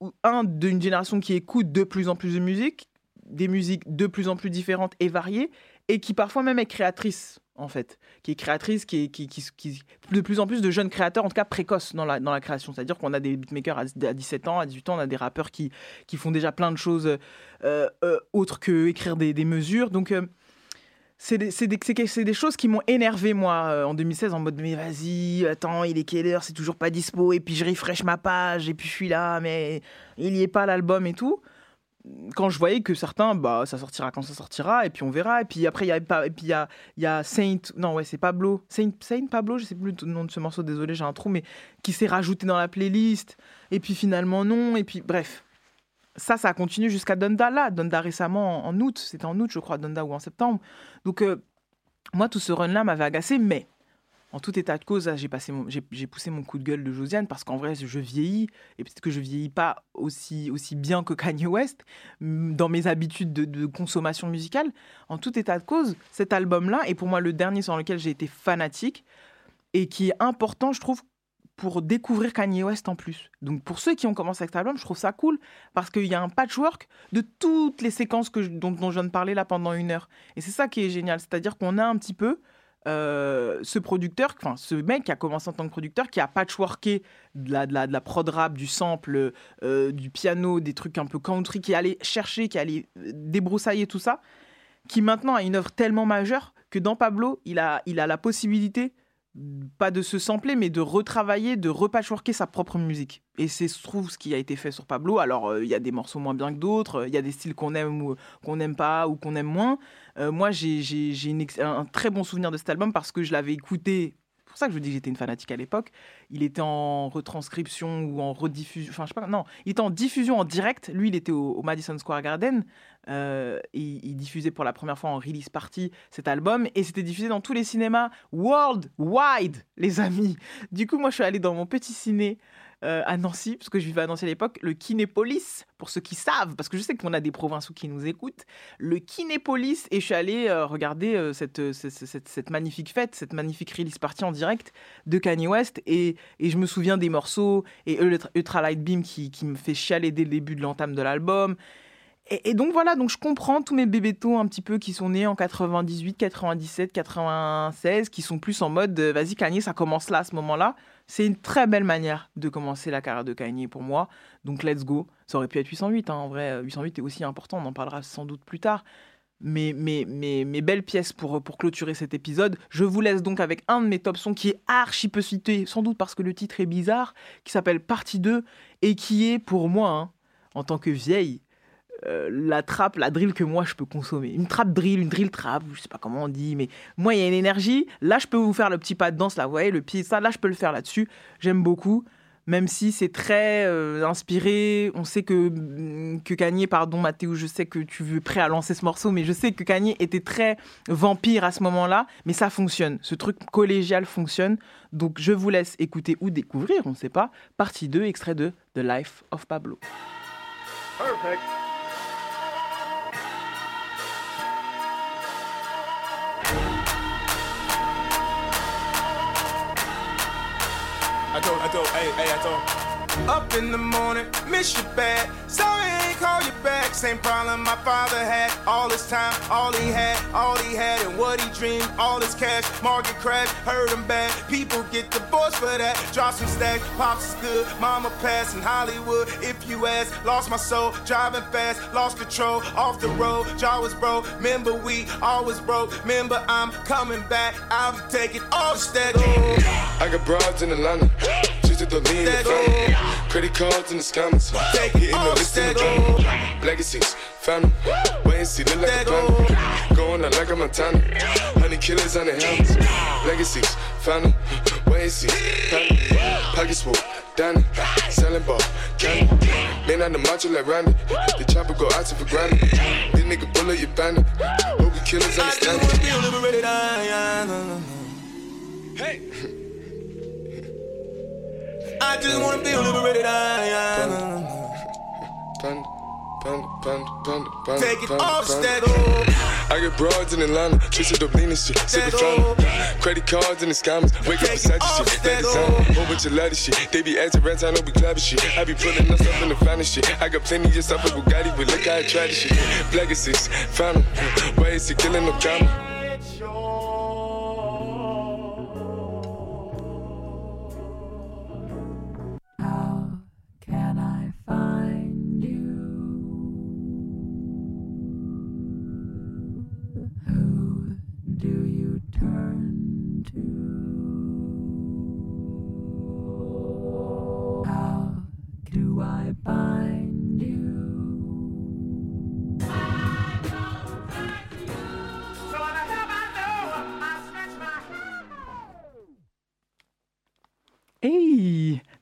où, un, d'une génération qui écoute de plus en plus de musique, des musiques de plus en plus différentes et variées, et qui parfois même est créatrice, en fait, qui est créatrice, qui est qui, qui, qui- de plus en plus de jeunes créateurs, en tout cas précoces dans la, dans la création, c'est-à-dire qu'on a des beatmakers à, à 17 ans, à 18 ans, on a des rappeurs qui, qui font déjà plein de choses euh, euh, autres que écrire des, des mesures, donc... euh, c'est des, des- des choses qui m'ont énervé, moi, euh, en 2016, en mode, mais vas-y, attends, il est quelle heure, c'est toujours pas dispo, et puis je refresh ma page, et puis je suis là, mais il y est pas l'album et tout. Quand je voyais que certains, bah, ça sortira quand ça sortira, et puis on verra, et puis après, il y a, y a Saint, non, ouais, c'est Pablo, Saint, Saint Pablo, je sais plus le nom de ce morceau, désolé, j'ai un trou, mais qui s'est rajouté dans la playlist, et puis finalement non, et puis bref ça, ça a continué jusqu'à Donda là. Donda récemment en, août, c'était en août, je crois, Donda ou en septembre. Donc, euh, moi, tout ce run-là m'avait agacé, mais en tout état de cause, j'ai passé mon- j'ai poussé mon coup de gueule de Josiane parce qu'en vrai, je vieillis et peut-être que je vieillis pas aussi, aussi bien que Kanye West mm, dans mes habitudes de, de consommation musicale. En tout état de cause, cet album-là est pour moi le dernier sur lequel j'ai été fanatique et qui est important, je trouve, pour découvrir Kanye West en plus. Donc pour ceux qui ont commencé avec cet album, je trouve ça cool parce qu'il y a un patchwork de toutes les séquences dont, dont je viens de parler là pendant une heure. Et c'est ça qui est génial, c'est-à-dire qu'on a un petit peu euh, ce producteur, enfin ce mec qui a commencé en tant que producteur, qui a patchworké de la, de la, de la prod rap, du sample, euh, du piano, des trucs un peu country, qui allait chercher, qui allait euh, débroussailler tout ça, qui maintenant a une œuvre tellement majeure que dans Pablo, il a, il a la possibilité pas de se sampler, mais de retravailler, de repatchworker sa propre musique. Et c'est, ce qui a été fait sur Pablo. Alors, euh, il y a des morceaux moins bien que d'autres, euh, il y a des styles qu'on aime ou qu'on n'aime pas ou qu'on aime moins. Euh, moi, j'ai, un très bon souvenir de cet album parce que je l'avais écouté. C'est pour ça que je vous dis que j'étais une fanatique à l'époque. Il était en retranscription ou en rediffusion. Enfin, je sais pas. Non, il était en diffusion en direct. Lui, il était au Madison Square Garden. Euh, il diffusait pour la première fois en release party cet album. Et c'était diffusé dans tous les cinémas worldwide, les amis. Du coup, moi, je suis allée dans mon petit ciné euh, à Nancy, parce que je vivais à Nancy à l'époque, le Kinépolis, pour ceux qui savent, parce que je sais qu'on a des provinciaux qui nous écoutent, le Kinépolis, et je suis allée euh, regarder cette, magnifique fête, cette magnifique release party en direct de Kanye West, et, je me souviens des morceaux, et Ultra Light Beam qui, qui me fait chialer dès le début de l'entame de l'album, Et, donc voilà, donc je comprends tous mes bébétos un petit peu qui sont nés en 98, 97, 96, qui sont plus en mode euh, vas-y Kanye, ça commence là à ce moment-là. C'est une très belle manière de commencer la carrière de Kanye pour moi. Donc let's go. Ça aurait pu être 808, hein, en vrai. euh, 808 est aussi important, on en parlera sans doute plus tard. Mais, mes belles pièces pour, pour clôturer cet épisode. Je vous laisse donc avec un de mes top sons qui est archi peu cité, sans doute parce que le titre est bizarre, qui s'appelle Partie 2 et qui est pour moi, hein, en tant que vieille, euh, la trappe, la drill que moi je peux consommer. Une trappe drill, une drill trap, je sais pas comment on dit, mais moi il y a une énergie. Là je peux vous faire le petit pas de danse, là vous voyez, le pied, ça, là je peux le faire là-dessus. J'aime beaucoup, même si c'est très euh, inspiré. On sait que, mm, que Kanye, pardon Mathéo, je sais que tu veux prêt à lancer ce morceau, mais je sais que Kanye était très vampire à ce moment-là, mais ça fonctionne. Ce truc collégial fonctionne. Donc je vous laisse écouter ou découvrir, on ne sait pas, partie 2, extrait de The Life of Pablo. Told, I told, hey, hey, I told. Up in the morning, miss you bad. Sorry ain't call you back. Same problem my father had. All his time, all he had, all he had, and what he dreamed. All his cash, market crash, hurt him bad. People get divorced for that. Drop some stacks, pops is good. Mama passed in Hollywood. If you ask, lost my soul. Driving fast, lost control. Off the road, jaw was broke. Remember we always broke. Remember I'm coming back. I'll take it off stack. I got broads in Atlanta. Just to the lean the family. Credit cards in the scammers. Hitting the list in the drama. Legacies, family. Wait and see, look like a panda. Going out like a Montana. Honey killers on the helmets. Legacies, family. Wait and see, family. Pockets full, Danny. Selling ball, candy. Man on the macho like Randy. The chopper go out to for granted. This nigga bullet, you bandit. Hope killers understand it. Feel liberated, I. I just wanna feel liberated. I, Panda, panda, panda, panda, panda, Take it off, stack. I get broads in Atlanta, twisted up lean and shit, sipping fountain. Credit cards and the scammers, wake up beside your shit, that designer, whole bunch of ladder shit. They be acting rats, I know we clapping shit. I be pulling us up in the finest shit. I got plenty of stuff with Bugatti, but look how I try this shit. Black is six, found him. Why is he killing no comma?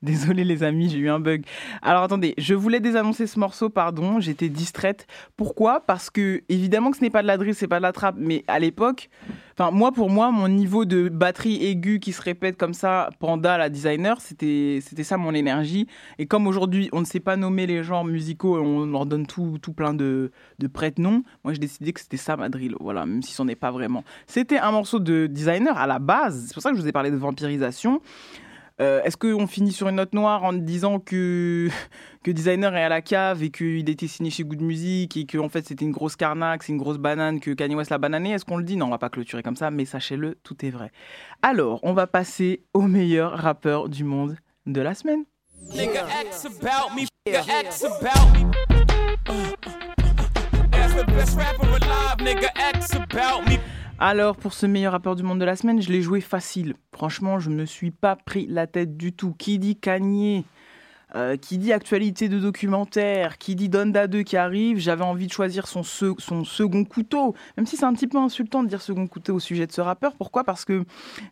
Hey Désolé les amis, j'ai eu un bug. Alors attendez, je voulais désannoncer ce morceau, pardon, j'étais distraite. Pourquoi? Parce que évidemment que ce n'est pas de la drill, c'est pas de la trappe, mais à l'époque, enfin moi pour moi, mon niveau de batterie aiguë qui se répète comme ça, panda la designer, c'était c'était ça mon énergie. Et comme aujourd'hui on ne sait pas nommer les genres musicaux, et on leur donne tout, tout plein de, de prête-noms, moi j'ai décidé que c'était ça ma drill, voilà, même si c'en est pas vraiment. C'était un morceau de designer à la base, c'est pour ça que je vous ai parlé de vampirisation. Euh, Est-ce qu'on finit sur une note noire en disant que, que Designer est à la cave et qu'il était signé chez Good Music et que en fait c'était une grosse carnaque, c'est une grosse banane, que Kanye West l'a banané? Est-ce qu'on le dit? Non, on va pas clôturer comme ça, mais sachez-le, tout est vrai. Alors, on va passer au meilleur rappeur du monde de la semaine. Alors, pour ce meilleur rappeur du monde de la semaine, je l'ai joué facile. Franchement, je ne me suis pas pris la tête du tout. Qui dit Kanye euh, qui dit actualité de documentaire, qui dit Donda 2 qui arrive, j'avais envie de choisir son, son second couteau. Même si c'est un petit peu insultant de dire second couteau au sujet de ce rappeur. Pourquoi? Parce que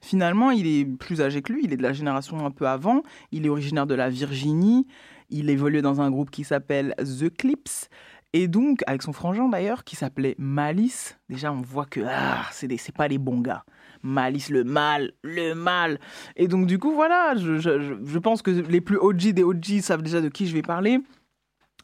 finalement, il est plus âgé que lui, il est de la génération un peu avant, il est originaire de la Virginie, il évoluait dans un groupe qui s'appelle The Clips. Et donc, avec son frangin d'ailleurs, qui s'appelait Malice, déjà on voit que ah, c'est pas les bons gars. Malice, le mal, le mal. Et donc, du coup, voilà, je pense que les plus OG des OG savent déjà de qui je vais parler.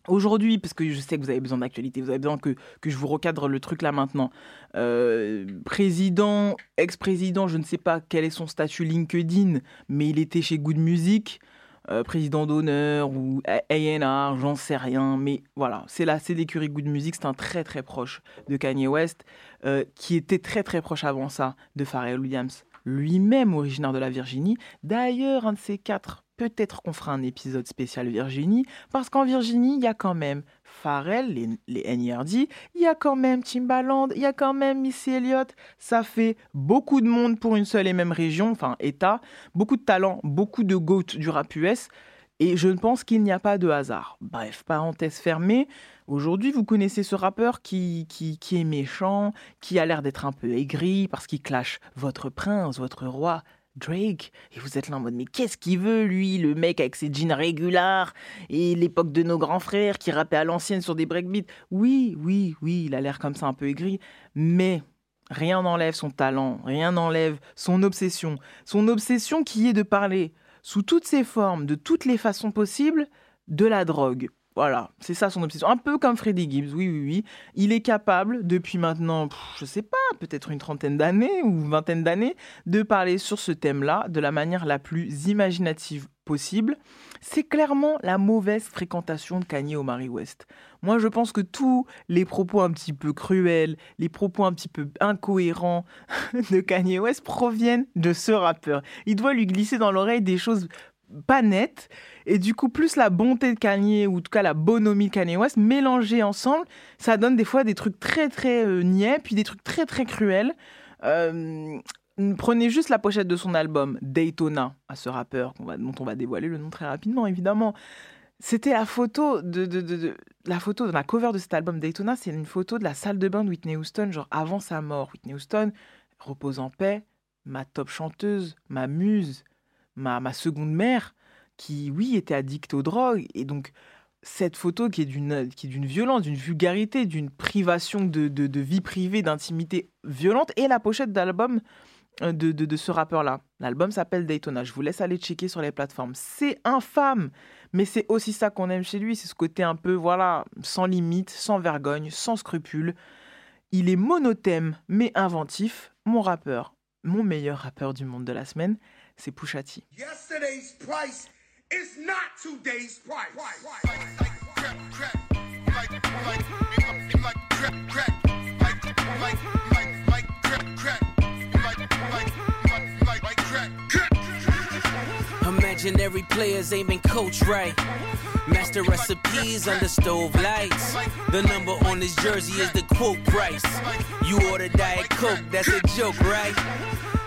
Aujourd'hui, parce que je sais que vous avez besoin d'actualité, vous avez besoin que, que je vous recadre le truc là maintenant. Euh, président, ex-président, je ne sais pas quel est son statut LinkedIn, mais il était chez Good Music. Euh, président d'honneur ou A&R, j'en sais rien. Mais voilà, c'est la l'écurie Good Music, c'est un très très proche de Kanye West, euh, qui était très très proche avant ça de Pharrell Williams, lui-même originaire de la Virginie. D'ailleurs, un de ces quatre, peut-être qu'on fera un épisode spécial Virginie, parce qu'en Virginie, il y a quand même Pharrell, les, les NERD, il y a quand même Timbaland, il y a quand même Missy Elliott. Ça fait beaucoup de monde pour une seule et même région, enfin État, beaucoup de talent, beaucoup de GOAT du rap US. Et je ne pense qu'il n'y a pas de hasard. Bref, parenthèse fermée. Aujourd'hui, vous connaissez ce rappeur qui, qui, qui est méchant, qui a l'air d'être un peu aigri parce qu'il clash votre prince, votre roi, Drake. Et vous êtes là en mode, mais qu'est-ce qu'il veut, lui, le mec avec ses jeans régulars et l'époque de nos grands frères qui rappaient à l'ancienne sur des breakbeats Oui, oui, oui, il a l'air comme ça un peu aigri. Mais rien n'enlève son talent, rien n'enlève son obsession. Son obsession qui est de parler sous toutes ses formes, de toutes les façons possibles, de la drogue. Voilà, c'est ça son obsession. Un peu comme Freddie Gibbs, oui, oui, oui. Il est capable, depuis maintenant, pff, je sais pas, peut-être une trentaine d'années ou une vingtaine d'années, de parler sur ce thème-là de la manière la plus imaginative possible. C'est clairement la mauvaise fréquentation de Kanye Omari West. Moi, je pense que tous les propos un petit peu cruels, les propos un petit peu incohérents de Kanye West proviennent de ce rappeur. Il doit lui glisser dans l'oreille des choses pas nettes. Et du coup, plus la bonté de Kanye, ou en tout cas la bonhomie de Kanye West, mélangées ensemble, ça donne des fois des trucs très très euh, niais, puis des trucs très très cruels. Euh, prenez juste la pochette de son album, Daytona, à ce rappeur dont on va dévoiler le nom très rapidement, évidemment. C'était la photo de, la photo de la cover de cet album Daytona, c'est une photo de la salle de bain de Whitney Houston, genre avant sa mort. Whitney Houston repose en paix, ma top chanteuse, ma muse, ma, ma seconde mère, qui oui était addicte aux drogues et donc cette photo qui est d'une qui d'une violence, d'une vulgarité, d'une privation de, de, de vie privée, d'intimité violente et la pochette d'album euh, de, de, de ce rappeur-là. L'album s'appelle Daytona. Je vous laisse aller checker sur les plateformes. C'est infâme, mais c'est aussi ça qu'on aime chez lui. C'est ce côté un peu, voilà, sans limite, sans vergogne, sans scrupule. Il est monothème, mais inventif. Mon rappeur, mon meilleur rappeur du monde de la semaine, c'est Pusha T. Yesterday's price is not today's price. Imaginary players aiming coach right. Master recipes under stove lights. The number on his jersey is the quote price. You order Diet Coke, that's a joke, right?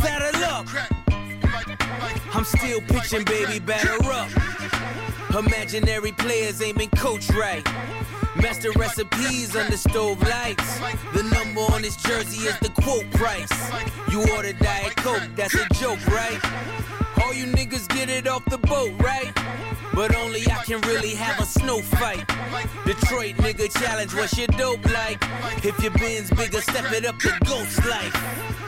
Saddle up. I'm still pitching, baby, batter up. Imaginary players aiming coach right. Master recipes under stove lights. The number on his jersey is the quote price. You order Diet Coke, that's a joke, right? All you niggas get it off the boat, right? But only I can really have a snow fight. Detroit nigga challenge, what's your dope like? If your bin's bigger, step it up to ghost life.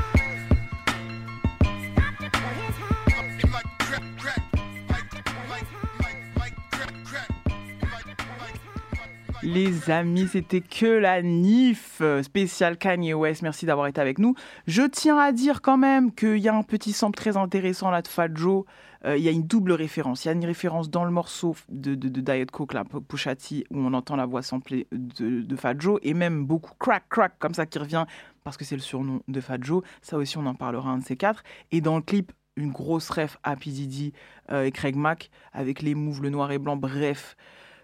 Les amis, c'était que la NIF spéciale Kanye West. Merci d'avoir été avec nous. Je tiens à dire quand même qu'il y a un petit sample très intéressant là de Fat Joe. Euh, il y a une double référence. Il y a une référence dans le morceau de, Diet Coke, là, Pusha T, où on entend la voix samplée de, de Fat Joe, et même beaucoup crack, crack, comme ça qui revient, parce que c'est le surnom de Fat Joe. Ça aussi, on en parlera un de ces quatre. Et dans le clip, une grosse ref à P. Diddy, euh, et Craig Mack, avec les moves, le noir et blanc, bref.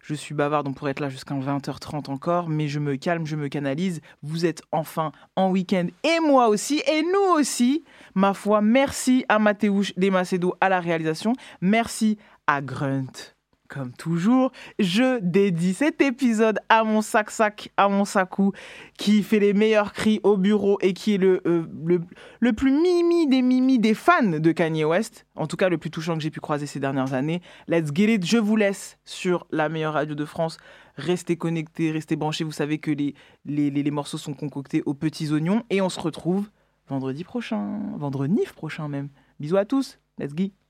Je suis bavarde, on pourrait être là jusqu'à 20h30 encore, mais je me calme, je me canalise. Vous êtes enfin en week-end, et moi aussi, et nous aussi. Ma foi, merci à Mathéouche Desmacedo à la réalisation. Merci à Grunt. Comme toujours, je dédie cet épisode à mon sac-sac, à mon sacou, qui fait les meilleurs cris au bureau et qui est le, euh, le, le plus mimi des mimi des fans de Kanye West. En tout cas, le plus touchant que j'ai pu croiser ces dernières années. Let's get it. Je vous laisse sur la meilleure radio de France. Restez connectés, restez branchés. Vous savez que les, les, les, morceaux sont concoctés aux petits oignons. Et on se retrouve vendredi prochain, vendredi prochain même. Bisous à tous. Let's go.